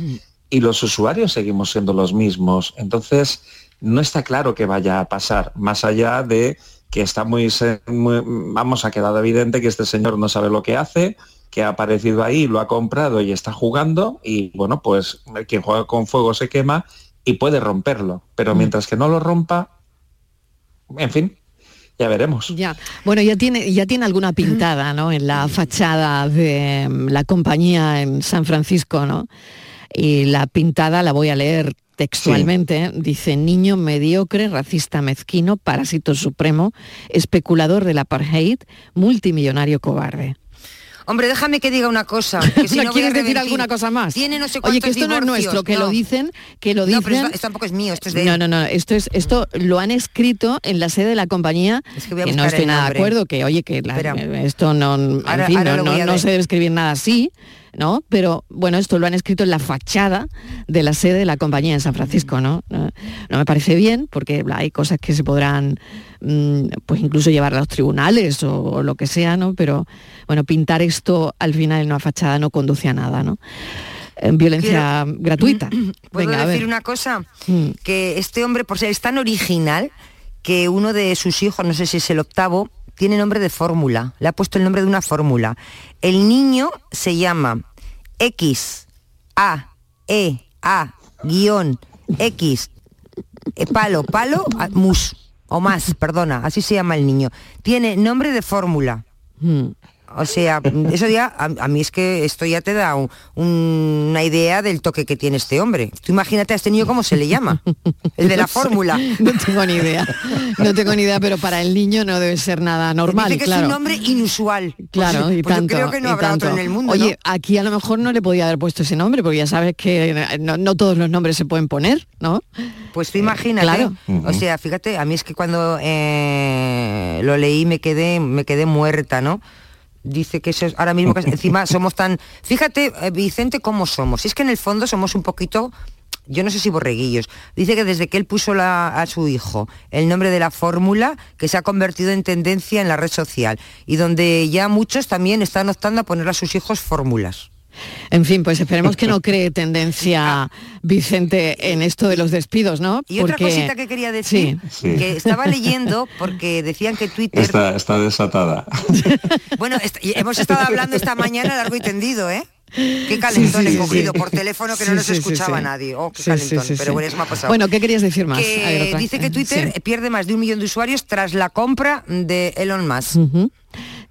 y los usuarios seguimos siendo los mismos. Entonces, no está claro que vaya a pasar, más allá de que está muy, muy- vamos, ha quedado evidente que este señor no sabe lo que hace, que ha aparecido ahí, lo ha comprado y está jugando y bueno, pues quien juega con fuego se quema y puede romperlo, pero mientras que no lo rompa, en fin, ya veremos. Ya, bueno, ya tiene, ya tiene alguna pintada, ¿no? En la fachada de mm, la compañía en San Francisco, ¿no? Y la pintada la voy a leer textualmente. Dice, niño mediocre, racista mezquino, parásito supremo, especulador del apartheid, multimillonario cobarde. Hombre, déjame que diga una cosa. Que si ¿No no voy a quieres decir alguna cosa más? Tiene no sé Oye, que esto no es nuestro, que lo no. dicen, que lo No, dicen. pero esto, tampoco es mío, esto es de No, no, no, esto es esto lo han escrito en la sede de la compañía que no estoy nada de acuerdo, que oye, que la- esto no, en Ahora- fin, ahora no, no- no se debe escribir nada así, ¿no? Pero bueno, esto lo han escrito en la fachada de la sede de la compañía en San Francisco, ¿no? No, no me parece bien porque hay cosas que se podrán mm, pues incluso llevar a los tribunales o, o lo que sea, ¿no? Pero bueno, pintar esto al final en una fachada no conduce a nada, ¿no? Eh, Violencia gratuita. ¿Puedo Venga, a decir ver. una cosa? Mm. Que este hombre, por ser es tan original, que uno de sus hijos, no sé si es el octavo, tiene nombre de fórmula. Le ha puesto el nombre de una fórmula. El niño se llama X, A, E, A, guion, X, eh, palo, palo, mus, o más, perdona, así se llama el niño. Tiene nombre de fórmula. Mm. O sea, eso ya, a, a mí es que esto ya te da un- un- una idea del toque que tiene este hombre. Tú imagínate a este niño cómo se le llama. El de la No sé, fórmula. No tengo ni idea. No tengo ni idea, pero para el niño no debe ser nada normal, Dice que claro. es un nombre inusual. Claro, Pues- y pues yo creo que no habrá otro en el mundo. Oye, ¿no? aquí a lo mejor no le podía haber puesto ese nombre, porque ya sabes que eh, no, no todos los nombres se pueden poner, ¿no? Pues tú imagínate. claro. O sea, fíjate, a mí es que cuando eh, lo leí me quedé, me quedé muerta, ¿no? Dice que eso es, ahora mismo que encima somos tan. Fíjate, eh, Vicente, cómo somos. Si es que en el fondo somos un poquito. Yo no sé si borreguillos. Dice que desde que él puso la- a su hijo el nombre de la fórmula, que se ha convertido en tendencia en la red social. Y donde ya muchos también están optando a poner a sus hijos fórmulas. En fin, pues esperemos que no cree tendencia Vicente en esto de los despidos, ¿no? Y otra cosita que quería decir, Sí. que estaba leyendo porque decían que Twitter Está, está desatada. Bueno, hemos estado hablando esta mañana largo y tendido, ¿eh? Qué calentón Sí, sí, he cogido sí. por teléfono que Sí, no nos escuchaba sí. nadie. Oh, qué calentón. sí, sí. Pero bueno, eso me ha pasado. Bueno, ¿qué querías decir más? Que dice que Twitter sí. pierde más de un millón de usuarios tras la compra de Elon Musk.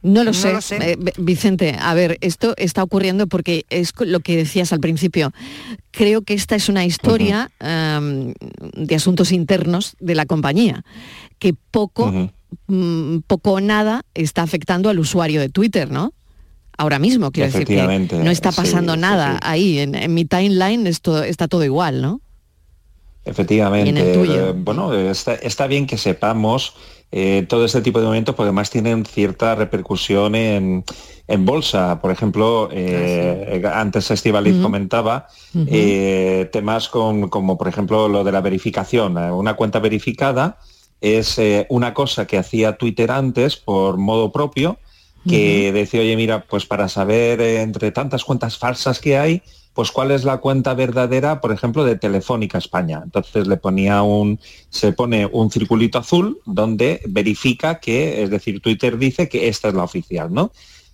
No lo No sé, lo sé. Eh, Vicente. A ver, esto está ocurriendo porque es lo que decías al principio. Creo que esta es una historia de asuntos internos de la compañía, que poco, mm, poco o nada está afectando al usuario de Twitter, ¿no? Ahora mismo, quiero decir que Efectivamente, no está pasando sí, nada sí. ahí. En, en mi timeline esto, está todo igual, ¿no? Efectivamente. Y en el tuyo. Eh, Bueno, está, está bien que sepamos eh, todo este tipo de momentos porque además tienen cierta repercusión en, en bolsa. Por ejemplo, eh, antes Estivaliz comentaba eh, temas con- como por ejemplo lo de la verificación. Una cuenta verificada es una cosa que hacía Twitter antes por modo propio, que decía, oye, mira, pues para saber eh, entre tantas cuentas falsas que hay, pues cuál es la cuenta verdadera, por ejemplo, de Telefónica España. Entonces le ponía un, se pone un circulito azul donde verifica que, es decir, Twitter dice que esta es la oficial, ¿no?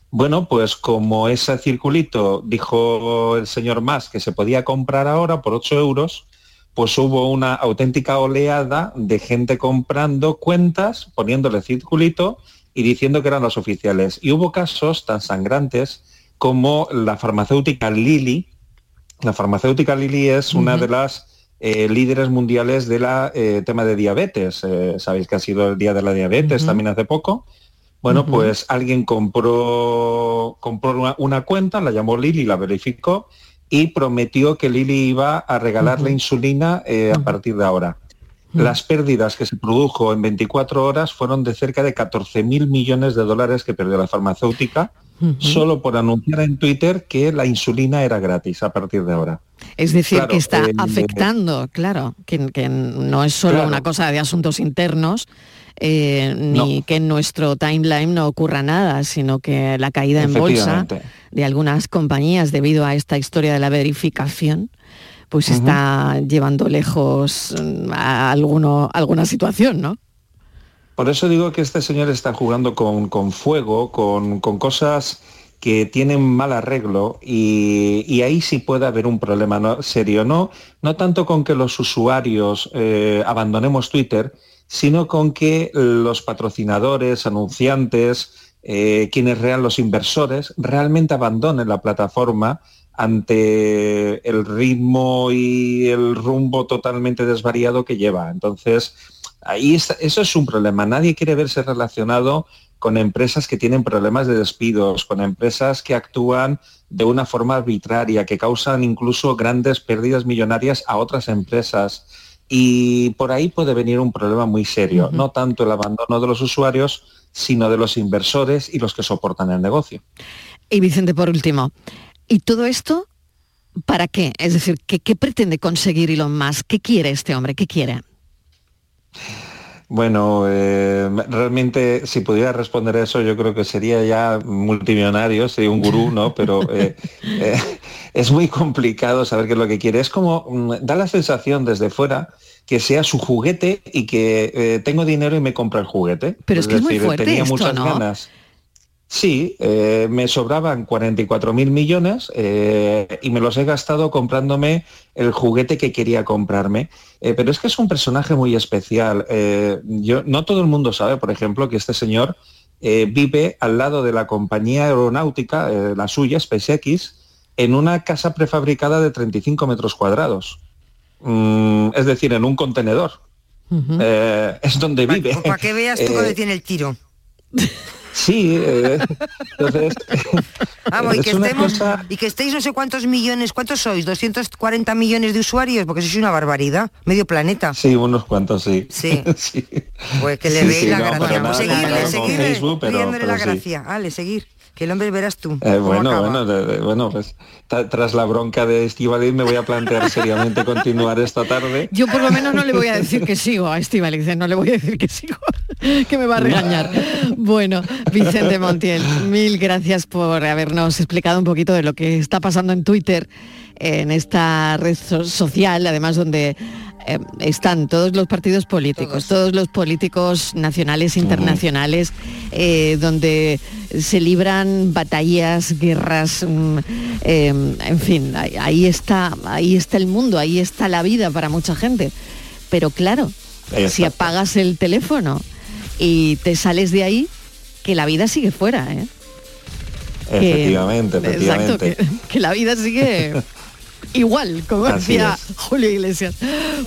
Bueno, pues como ese circulito dijo el señor Más que se podía comprar ahora por 8 euros, pues hubo una auténtica oleada de gente comprando cuentas, poniéndole circulito y diciendo que eran las oficiales. Y hubo casos tan sangrantes como la farmacéutica Lilly, La farmacéutica Lilly es una de las eh, líderes mundiales del eh, tema de diabetes. Eh, Sabéis que ha sido el Día de la Diabetes también hace poco. Bueno, pues alguien compró, compró una, una cuenta, la llamó Lilly, la verificó y prometió que Lilly iba a regalar la insulina a partir de ahora. Las pérdidas que se produjo en 24 horas fueron de cerca de 14 mil millones de dólares que perdió la farmacéutica solo por anunciar en Twitter que la insulina era gratis a partir de ahora. Es decir, Claro, que está eh, afectando, claro, que, que no es solo Claro. una cosa de asuntos internos, eh, ni que en nuestro timeline no ocurra nada, sino que la caída en bolsa de algunas compañías debido a esta historia de la verificación, pues está llevando lejos mm, a alguno, alguna situación, ¿no? Por eso digo que este señor está jugando con, con fuego, con, con cosas que tienen mal arreglo y, y ahí sí puede haber un problema ¿no? serio. No, no tanto con que los usuarios eh, abandonemos Twitter, sino con que los patrocinadores, anunciantes, eh, quienes rean los inversores, realmente abandonen la plataforma ante el ritmo y el rumbo totalmente desvariado que lleva. Entonces, ahí está- eso es un problema. Nadie quiere verse relacionado con empresas que tienen problemas de despidos, con empresas que actúan de una forma arbitraria, que causan incluso grandes pérdidas millonarias a otras empresas. Y por ahí puede venir un problema muy serio, no tanto el abandono de los usuarios, sino de los inversores y los que soportan el negocio. Y Vicente, por último, ¿y todo esto para qué? Es decir, ¿qué, qué pretende conseguir Elon Musk? ¿Qué quiere este hombre? ¿Qué quiere? Bueno, eh, realmente si pudiera responder eso yo creo que sería ya multimillonario, sería un gurú, ¿no? Pero eh, eh, es muy complicado saber qué es lo que quiere. Es como, mm, da la sensación desde fuera que sea su juguete y que tengo dinero y me compra el juguete. Pero es que es muy fuerte tenía esto, muchas ¿no? ganas. Sí, eh, me sobraban 44 mil millones eh, y me los he gastado comprándome el juguete que quería comprarme. Eh, pero es que es un personaje muy especial. Eh, yo, no todo el mundo sabe, por ejemplo, que este señor eh, vive al lado de la compañía aeronáutica, eh, la suya, SpaceX, en una casa prefabricada de 35 metros cuadrados. Mm, es decir, en un contenedor. Eh, es donde vive. Para que veas tú Eh, dónde tiene el tiro. Sí, eh, entonces Vamos, y es que, estemos, cosa- y que estéis no sé cuántos millones, ¿cuántos sois? ¿240 millones de usuarios? Porque sois una barbaridad, medio planeta. Sí, unos cuantos, sí. Sí. Pues que le Sí, veis sí, la no, gracia. Pues nada seguirle, seguirle, Facebook, pero- pero la sí. gracia. Ale, seguir. Que el hombre verás tú. Eh, bueno, bueno, de- de- bueno, pues tras la bronca de Estivaliz me voy a plantear seriamente continuar esta tarde. Yo por lo menos no le voy a decir que sigo a Estivaliz, no le voy a decir que sigo, que me va a regañar. Bueno, Vicente Montiel, mil gracias por habernos explicado un poquito de lo que está pasando en Twitter, en esta red so- social, además donde eh, están todos los partidos políticos, todos, los políticos nacionales, internacionales, eh, donde se libran batallas, guerras, mm, eh, en fin, ahí, ahí está, ahí está el mundo, ahí está la vida para mucha gente. Pero claro, si apagas el teléfono y te sales de ahí, que la vida sigue fuera, ¿eh? Que- Efectivamente, efectivamente. Exacto, que, que la vida sigue igual, como Así decía es. Julio Iglesias.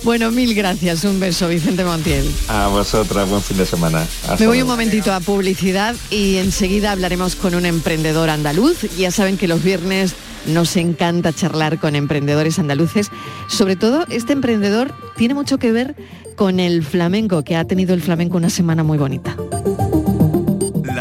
Bueno, mil gracias, un beso, Vicente Montiel. A vosotras, buen fin de semana. Hasta Me voy un momentito a publicidad y enseguida hablaremos con un emprendedor andaluz. Ya saben que los viernes nos encanta charlar con emprendedores andaluces. Sobre todo, este emprendedor tiene mucho que ver con el flamenco, que ha tenido el flamenco una semana muy bonita.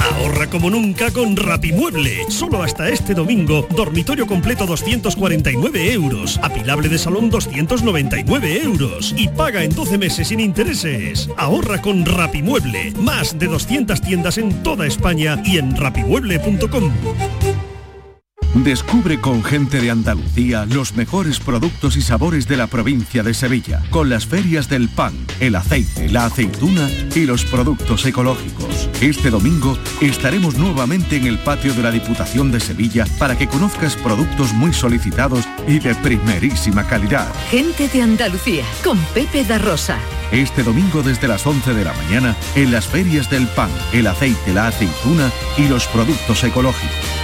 Ahorra como nunca con Rapimueble. Solo hasta este domingo, dormitorio completo 249 euros, apilable de salón 299 euros y paga en 12 meses sin intereses. Ahorra con Rapimueble. Más de 200 tiendas en toda España y en rapimueble.com. Descubre con gente de Andalucía los mejores productos y sabores de la provincia de Sevilla, con las ferias del pan, el aceite, la aceituna y los productos ecológicos. Este domingo estaremos nuevamente en el patio de la Diputación de Sevilla para que conozcas productos muy solicitados y de primerísima calidad. Gente de Andalucía, con Pepe da Rosa. Este domingo desde las 11 de la mañana en las ferias del pan, el aceite, la aceituna y los productos ecológicos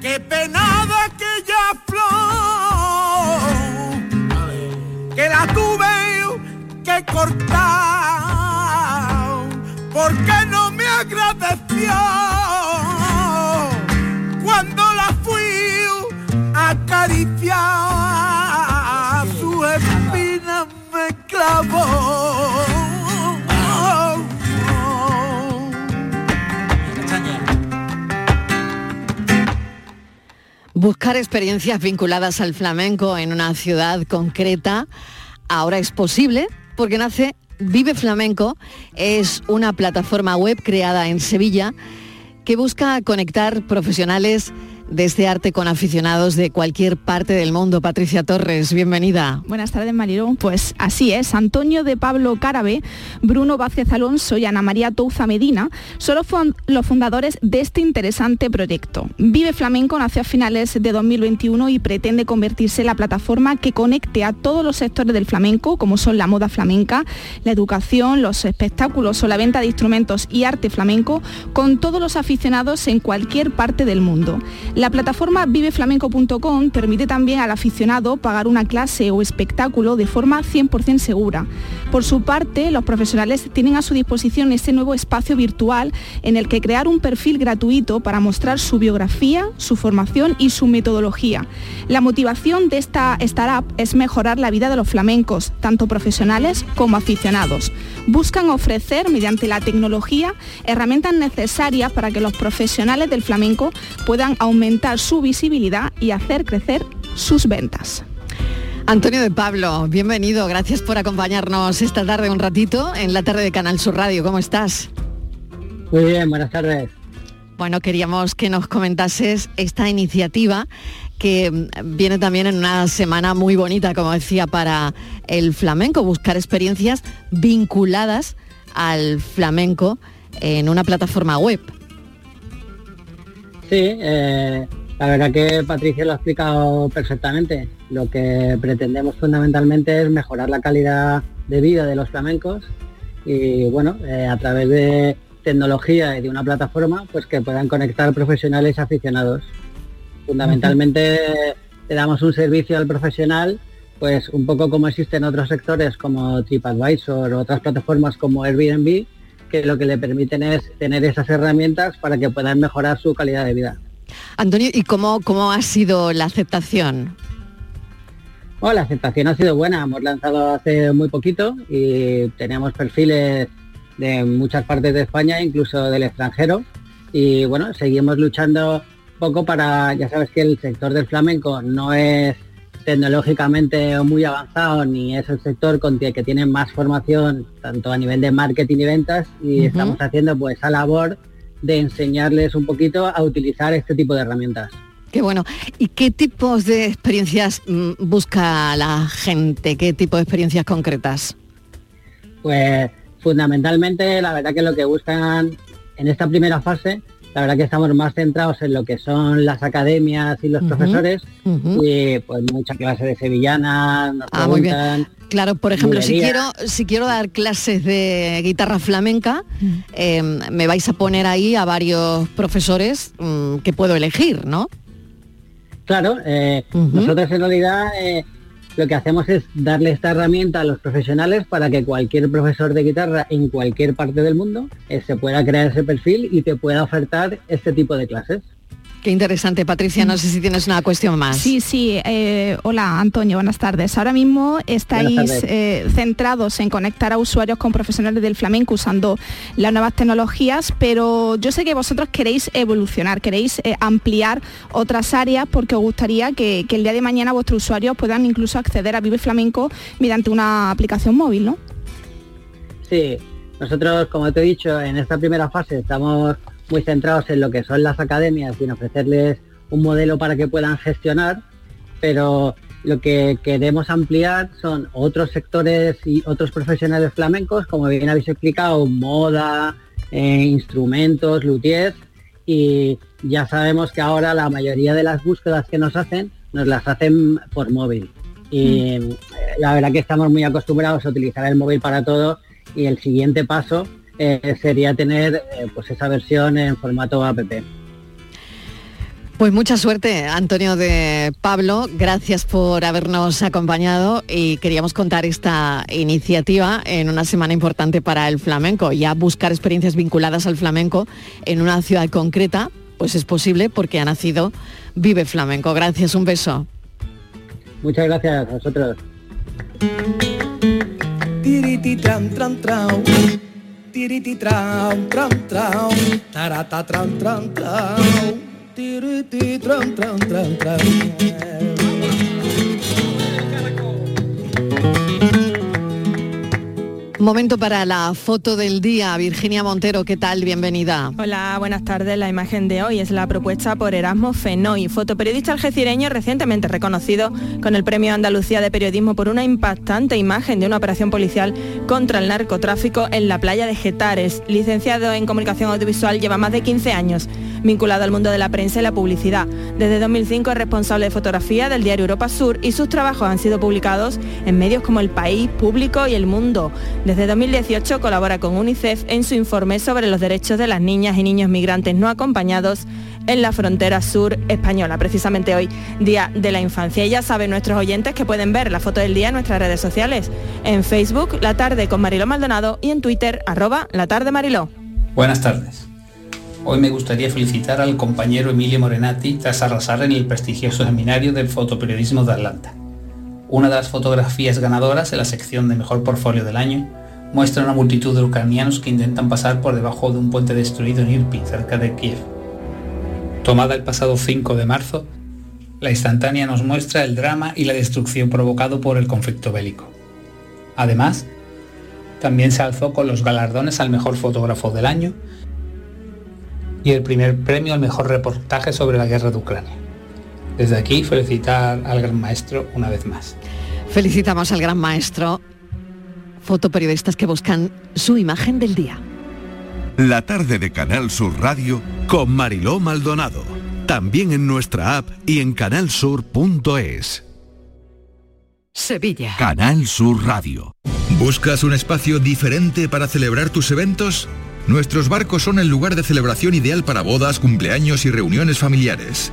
que penada aquella flor, que la tuve que cortar, porque no me agradeció Buscar experiencias vinculadas al flamenco en una ciudad concreta ahora es posible porque nace Vive Flamenco. Es una plataforma web creada en Sevilla que busca conectar profesionales de este arte con aficionados de cualquier parte del mundo. Patricia Torres, bienvenida. Buenas tardes, Mariló. Pues así es, Antonio de Pablo Carabe, Bruno Vázquez Alonso y Ana María Touza Medina son los fundadores de este interesante proyecto. Vive Flamenco nació a finales de 2021 y pretende convertirse en la plataforma que conecte a todos los sectores del flamenco, como son la moda flamenca, la educación, los espectáculos o la venta de instrumentos y arte flamenco, con todos los aficionados en cualquier parte del mundo. La plataforma viveflamenco.com permite también al aficionado pagar una clase o espectáculo de forma 100% segura. Por su parte, los profesionales tienen a su disposición este nuevo espacio virtual en el que crear un perfil gratuito para mostrar su biografía, su formación y su metodología. La motivación de esta startup es mejorar la vida de los flamencos, tanto profesionales como aficionados. Buscan ofrecer, mediante la tecnología, herramientas necesarias para que los profesionales del flamenco puedan aumentar su visibilidad y hacer crecer sus ventas. Antonio de Pablo, bienvenido. Gracias por acompañarnos esta tarde un ratito en la tarde de Canal Sur Radio. ¿Cómo estás? Muy bien, buenas tardes. Bueno, queríamos que nos comentases esta iniciativa que viene también en una semana muy bonita, como decía, para el flamenco, buscar experiencias vinculadas al flamenco en una plataforma web. Sí, eh, la verdad que Patricia lo ha explicado perfectamente. Lo que pretendemos fundamentalmente es mejorar la calidad de vida de los flamencos y bueno, eh, a través de tecnología y de una plataforma, pues que puedan conectar profesionales y aficionados. Fundamentalmente le damos un servicio al profesional, pues un poco como existen otros sectores como TripAdvisor o otras plataformas como Airbnb, que lo que le permiten es tener esas herramientas para que puedan mejorar su calidad de vida. Antonio, ¿y cómo, cómo ha sido la aceptación? Bueno, la aceptación ha sido buena. Hemos lanzado hace muy poquito y tenemos perfiles de muchas partes de España, incluso del extranjero. Y bueno, seguimos luchando poco para, ya sabes que el sector del flamenco no es tecnológicamente muy avanzado ni es el sector con que que tiene más formación tanto a nivel de marketing y ventas y estamos haciendo pues esa labor de enseñarles un poquito a utilizar este tipo de herramientas. Qué bueno. ¿Y qué tipos de experiencias mm, busca la gente? ¿Qué tipo de experiencias concretas? Pues fundamentalmente la verdad que lo que buscan en esta primera fase la verdad que estamos más centrados en lo que son las academias y los profesores y pues mucha clase de sevillana, nos Ah, muy bien. Claro, por ejemplo, si quiero, si quiero dar clases de guitarra flamenca, eh, me vais a poner ahí a varios profesores mm, que puedo elegir, ¿no? Claro, eh, nosotros en realidad eh, lo que hacemos es darle esta herramienta a los profesionales para que cualquier profesor de guitarra en cualquier parte del mundo eh, se pueda crear ese perfil y te pueda ofertar este tipo de clases. Qué interesante, Patricia. No sé si tienes una cuestión más. Sí, sí. eh, hola, Antonio, buenas tardes. Ahora mismo estáis eh, centrados en conectar a usuarios con profesionales del flamenco usando las nuevas tecnologías, pero yo sé que vosotros queréis evolucionar, queréis eh, ampliar otras áreas porque os gustaría que, que el día de mañana vuestros usuarios puedan incluso acceder a Vive Flamenco mediante una aplicación móvil, ¿no? Sí, nosotros, como te he dicho, en esta primera fase estamos muy centrados en lo que son las academias y en ofrecerles un modelo para que puedan gestionar, pero lo que queremos ampliar son otros sectores y otros profesionales flamencos, como bien habéis explicado, moda, eh, instrumentos, luthiers, y ya sabemos que ahora la mayoría de las búsquedas que nos hacen, nos las hacen por móvil. Y eh, la verdad que estamos muy acostumbrados a utilizar el móvil para todo y el siguiente paso eh, sería tener eh, pues esa versión en formato app. Pues mucha suerte, Antonio de Pablo. Gracias por habernos acompañado y queríamos contar esta iniciativa en una semana importante para el flamenco. Ya buscar experiencias vinculadas al flamenco en una ciudad concreta, pues es posible porque ha nacido Vive Flamenco. Gracias, un beso. Muchas gracias a vosotros. tiriti tram tram tram tarata tram tram tram tiriti tram tram tram tram Momento para la foto del día. Virginia Montero, ¿qué tal? Bienvenida. Hola, buenas tardes. La imagen de hoy es la propuesta por Erasmo Fenoy, fotoperiodista algecireño recientemente reconocido con el Premio Andalucía de Periodismo por una impactante imagen de una operación policial contra el narcotráfico en la playa de Getares. Licenciado en Comunicación Audiovisual, lleva más de 15 años vinculado al mundo de la prensa y la publicidad. Desde 2005 es responsable de fotografía del diario Europa Sur y sus trabajos han sido publicados en medios como El País, Público y El Mundo. Desde 2018 colabora con UNICEF en su informe sobre los derechos de las niñas y niños migrantes no acompañados en la frontera sur española, precisamente hoy, Día de la Infancia. Y ya saben nuestros oyentes que pueden ver la foto del día en nuestras redes sociales, en Facebook, La Tarde con Mariló Maldonado y en Twitter, arroba La Tarde Mariló. Buenas tardes. Hoy me gustaría felicitar al compañero Emilio Morenati tras arrasar en el prestigioso seminario del fotoperiodismo de Atlanta. Una de las fotografías ganadoras en la sección de mejor portfolio del año muestra una multitud de ucranianos que intentan pasar por debajo de un puente destruido en Irpin, cerca de Kiev. Tomada el pasado 5 de marzo, la instantánea nos muestra el drama y la destrucción provocado por el conflicto bélico. Además, también se alzó con los galardones al mejor fotógrafo del año y el primer premio al mejor reportaje sobre la guerra de Ucrania. Desde aquí felicitar al gran maestro una vez más. Felicitamos al gran maestro, fotoperiodistas que buscan su imagen del día. La tarde de Canal Sur Radio con Mariló Maldonado. También en nuestra app y en canalsur.es. Sevilla. Canal Sur Radio. ¿Buscas un espacio diferente para celebrar tus eventos? Nuestros barcos son el lugar de celebración ideal para bodas, cumpleaños y reuniones familiares.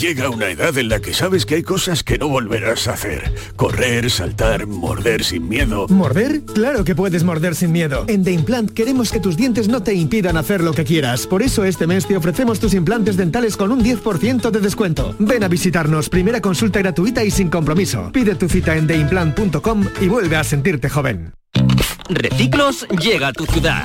Llega una edad en la que sabes que hay cosas que no volverás a hacer. Correr, saltar, morder sin miedo. ¿Morder? Claro que puedes morder sin miedo. En The Implant queremos que tus dientes no te impidan hacer lo que quieras. Por eso este mes te ofrecemos tus implantes dentales con un 10% de descuento. Ven a visitarnos, primera consulta gratuita y sin compromiso. Pide tu cita en theimplant.com y vuelve a sentirte joven. Reciclos llega a tu ciudad.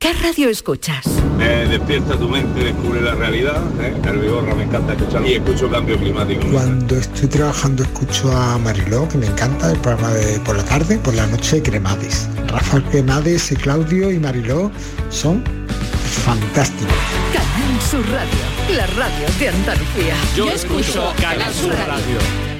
¿Qué radio escuchas? Me despierta tu mente, descubre la realidad. ¿eh? El Vigorra me encanta escuchar y escucho cambio climático. Cuando estoy trabajando escucho a Mariló, que me encanta, el programa de por la tarde, por la noche Cremades. Rafael Cremades y Claudio y Mariló son fantásticos. Canal Sur Radio, la radio de Andalucía. Yo escucho Canal Sur Radio.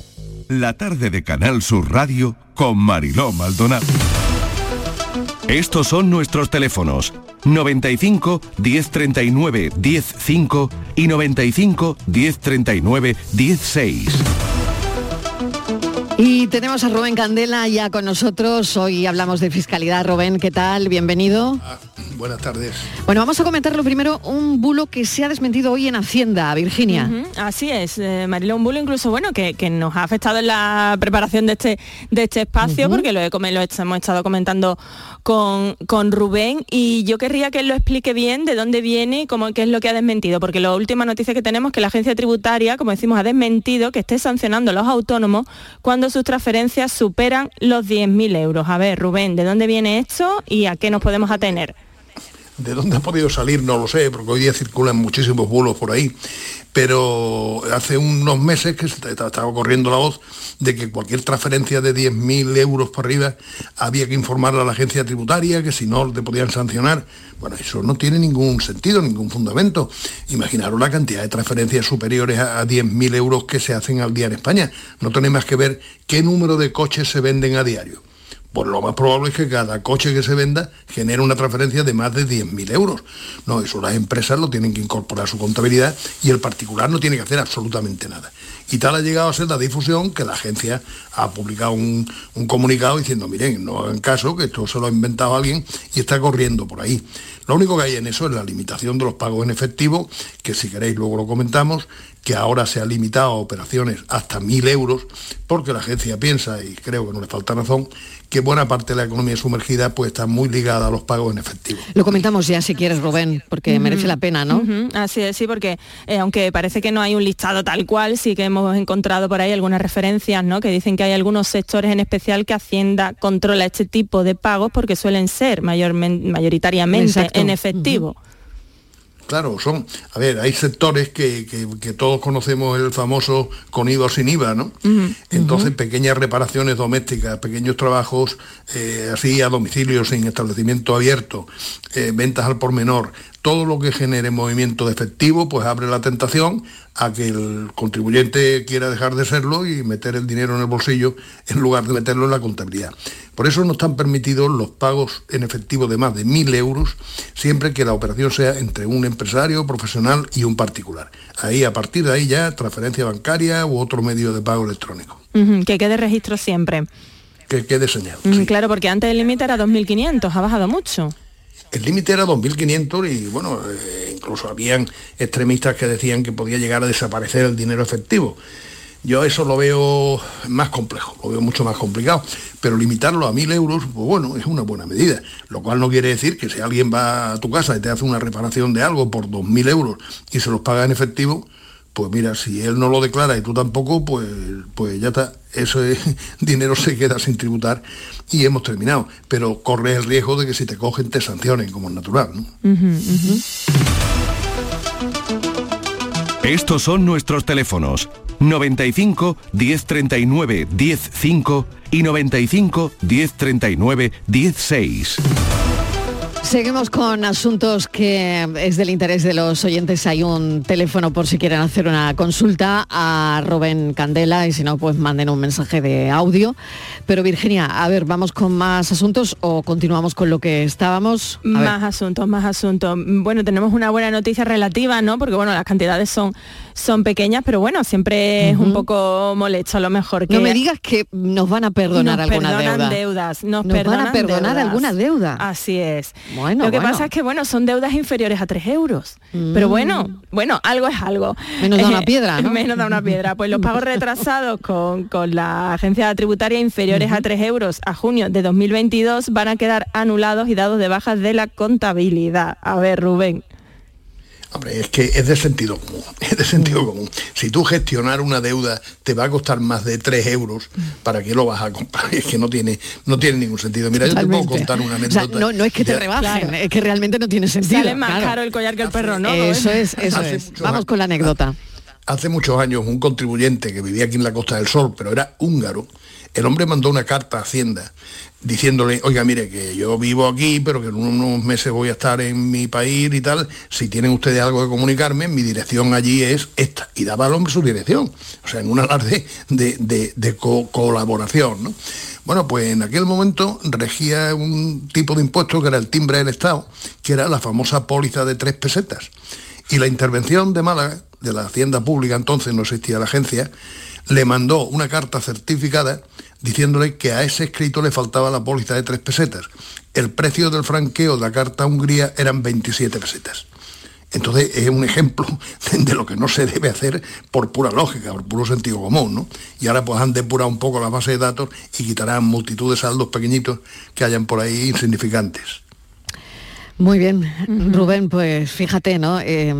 La tarde de Canal Sur Radio con Mariló Maldonado. Estos son nuestros teléfonos 95 1039 105 y 95 1039 16. Y tenemos a Rubén Candela ya con nosotros. Hoy hablamos de fiscalidad. Rubén, ¿qué tal? Bienvenido. Buenas tardes. Bueno, vamos a comentar lo primero un bulo que se ha desmentido hoy en Hacienda, Virginia. Así es, eh, Marilo, un bulo incluso bueno que, que nos ha afectado en la preparación de este, de este espacio, porque lo, he, come- lo hemos estado comentando con, con Rubén y yo querría que él lo explique bien de dónde viene y cómo, qué es lo que ha desmentido, porque la última noticia que tenemos es que la agencia tributaria, como decimos, ha desmentido que esté sancionando a los autónomos cuando sus transferencias superan los 10.000 euros. A ver, Rubén, ¿de dónde viene esto y a qué nos podemos atener? ¿De dónde ha podido salir? No lo sé, porque hoy día circulan muchísimos bulos por ahí. Pero hace unos meses que estaba corriendo la voz de que cualquier transferencia de 10.000 euros para arriba había que informarle a la agencia tributaria, que si no te podían sancionar. Bueno, eso no tiene ningún sentido, ningún fundamento. Imaginaros la cantidad de transferencias superiores a, a 10.000 euros que se hacen al día en España. No tenéis más que ver qué número de coches se venden a diario. Pues lo más probable es que cada coche que se venda genere una transferencia de más de 10.000 euros. No, eso las empresas lo tienen que incorporar a su contabilidad y el particular no tiene que hacer absolutamente nada. Y tal ha llegado a ser la difusión que la agencia ha publicado un, un comunicado diciendo, miren, no hagan caso, que esto se lo ha inventado alguien y está corriendo por ahí. Lo único que hay en eso es la limitación de los pagos en efectivo, que si queréis luego lo comentamos, que ahora se ha limitado a operaciones hasta 1.000 euros, porque la agencia piensa, y creo que no le falta razón, que buena parte de la economía sumergida pues está muy ligada a los pagos en efectivo. Lo comentamos ya si quieres, Rubén, porque merece la pena, ¿no? Así es, sí, porque eh, aunque parece que no hay un listado tal cual, sí que hemos encontrado por ahí algunas referencias, ¿no? Que dicen que hay algunos sectores en especial que Hacienda controla este tipo de pagos porque suelen ser mayoritariamente Exacto. en efectivo. Claro, son, a ver, hay sectores que, que- que todos conocemos el famoso con IVA o sin IVA, ¿no? Entonces, pequeñas reparaciones domésticas, pequeños trabajos eh, así a domicilio, sin establecimiento abierto, eh, ventas al por menor, todo lo que genere movimiento de efectivo, pues abre la tentación a que el contribuyente quiera dejar de serlo y meter el dinero en el bolsillo en lugar de meterlo en la contabilidad. Por eso no están permitidos los pagos en efectivo de más de 1.000 euros, siempre que la operación sea entre un empresario profesional y un particular. Ahí, a partir de ahí ya, transferencia bancaria u otro medio de pago electrónico, que quede registro siempre. que quede señal. Claro, porque antes el límite era 2.500, ha bajado mucho. El límite era 2.500 y bueno, eh, incluso habían extremistas que decían que podía llegar a desaparecer el dinero efectivo. Yo eso lo veo más complejo, lo veo mucho más complicado, pero limitarlo a 1.000 euros, pues bueno, es una buena medida, lo cual no quiere decir que si alguien va a tu casa y te hace una reparación de algo por 2.000 euros y se los paga en efectivo, pues mira, si él no lo declara y tú tampoco, pues, pues ya está, ese dinero se queda sin tributar y hemos terminado. Pero corres el riesgo de que si te cogen te sancionen, como es natural. ¿no? Ujú, ujú. Estos son nuestros teléfonos 95 1039 105 y 95 1039 16. Seguimos con asuntos que es del interés de los oyentes. Hay un teléfono por si quieren hacer una consulta a Rubén Candela y si no, pues manden un mensaje de audio. Pero Virginia, a ver, ¿vamos con más asuntos o continuamos con lo que estábamos? Más asuntos, más asuntos. Bueno, tenemos una buena noticia relativa, ¿no? Porque bueno, las cantidades son, son pequeñas, pero bueno, siempre es un poco molesto a lo mejor que No me digas que nos van a perdonar nos alguna perdonan deuda. deudas. Nos, Nos van a perdonan perdonar deudas. alguna deuda. Así es. Bueno, Lo que bueno. pasa es que bueno, son deudas inferiores a 3 euros. Pero bueno, bueno, algo es algo. Menos da una piedra, ¿no? Menos da una piedra. Pues los pagos retrasados con, con la agencia tributaria inferiores a 3 euros a junio de 2022 van a quedar anulados y dados de bajas de la contabilidad. A ver, Rubén. Hombre, es que es de sentido común, es de sentido común. Si tú gestionar una deuda te va a costar más de 3 euros, ¿para qué lo vas a comprar? Es que no tiene, no tiene ningún sentido. Mira, yo te puedo Totalmente. contar una O sea, anécdota. no, no es que te Ya- rebajen, es que realmente no tiene sentido. Sale más claro. caro el collar que el perro, ¿no? Eso es, eso Hace es. muchos Vamos años- con la anécdota. Hace muchos años un contribuyente que vivía aquí en la Costa del Sol, pero era húngaro, el hombre mandó una carta a Hacienda diciéndole, oiga, mire, que yo vivo aquí, pero que en unos meses voy a estar en mi país y tal, si tienen ustedes algo que comunicarme, mi dirección allí es esta. Y daba al hombre su dirección, o sea, en un alarde de, de- de co- colaboración. ¿no? Bueno, pues en aquel momento regía un tipo de impuesto que era el timbre del Estado, que era la famosa póliza de tres pesetas. Y la intervención de Málaga, de la Hacienda Pública, entonces no existía la agencia, le mandó una carta certificada diciéndole que a ese escrito le faltaba la póliza de tres pesetas. El precio del franqueo de la carta a Hungría eran 27 pesetas. Entonces es un ejemplo de lo que no se debe hacer por pura lógica, por puro sentido común, ¿no? Y ahora pues han depurado un poco la base de datos y quitarán multitud de saldos pequeñitos que hayan por ahí insignificantes. Muy bien, Rubén, pues fíjate, ¿no? Eh,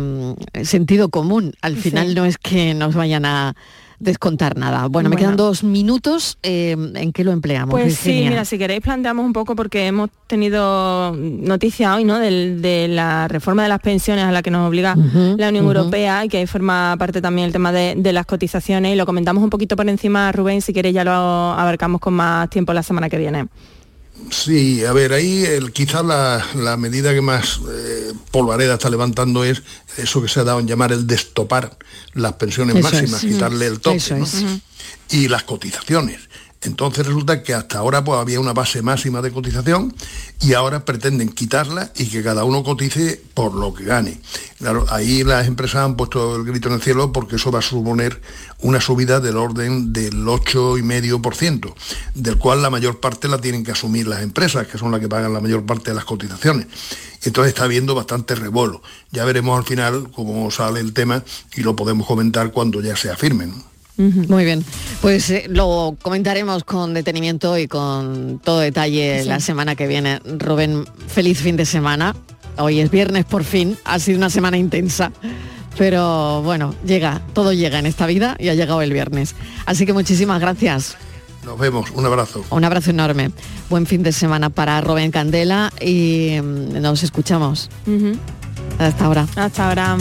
sentido común. Al final no es que nos vayan a descontar nada. Bueno, me quedan dos minutos. eh, ¿En qué lo empleamos? Pues sí, mira, si queréis planteamos un poco porque hemos tenido noticia hoy, ¿no? De la reforma de las pensiones a la que nos obliga la Unión. Europea y que ahí forma parte también el tema de, de las cotizaciones y lo comentamos un poquito por encima, Rubén, si queréis ya lo abarcamos con más tiempo la semana que viene. Sí, a ver, ahí el, quizás la, la medida que más eh, polvareda está levantando es eso que se ha dado en llamar el destopar las pensiones Eso máximas, es. quitarle el tope y las cotizaciones. Entonces resulta que hasta ahora pues, había una base máxima de cotización y ahora pretenden quitarla y que cada uno cotice por lo que gane. Claro, ahí las empresas han puesto el grito en el cielo porque eso va a suponer una subida del orden del 8,5%, del cual la mayor parte la tienen que asumir las empresas, que son las que pagan la mayor parte de las cotizaciones. Entonces está habiendo bastante revuelo. Ya veremos al final cómo sale el tema y lo podemos comentar cuando ya se afirmen. Muy bien, pues eh, lo comentaremos con detenimiento y con todo detalle Sí. la semana que viene. Rubén, feliz fin de semana. Hoy es viernes por fin, ha sido una semana intensa, pero bueno, llega, todo llega en esta vida y ha llegado el viernes. Así que muchísimas gracias. Nos vemos, un abrazo. Un abrazo enorme. Buen fin de semana para Rubén Candela y mm, nos escuchamos. Hasta ahora. Hasta ahora.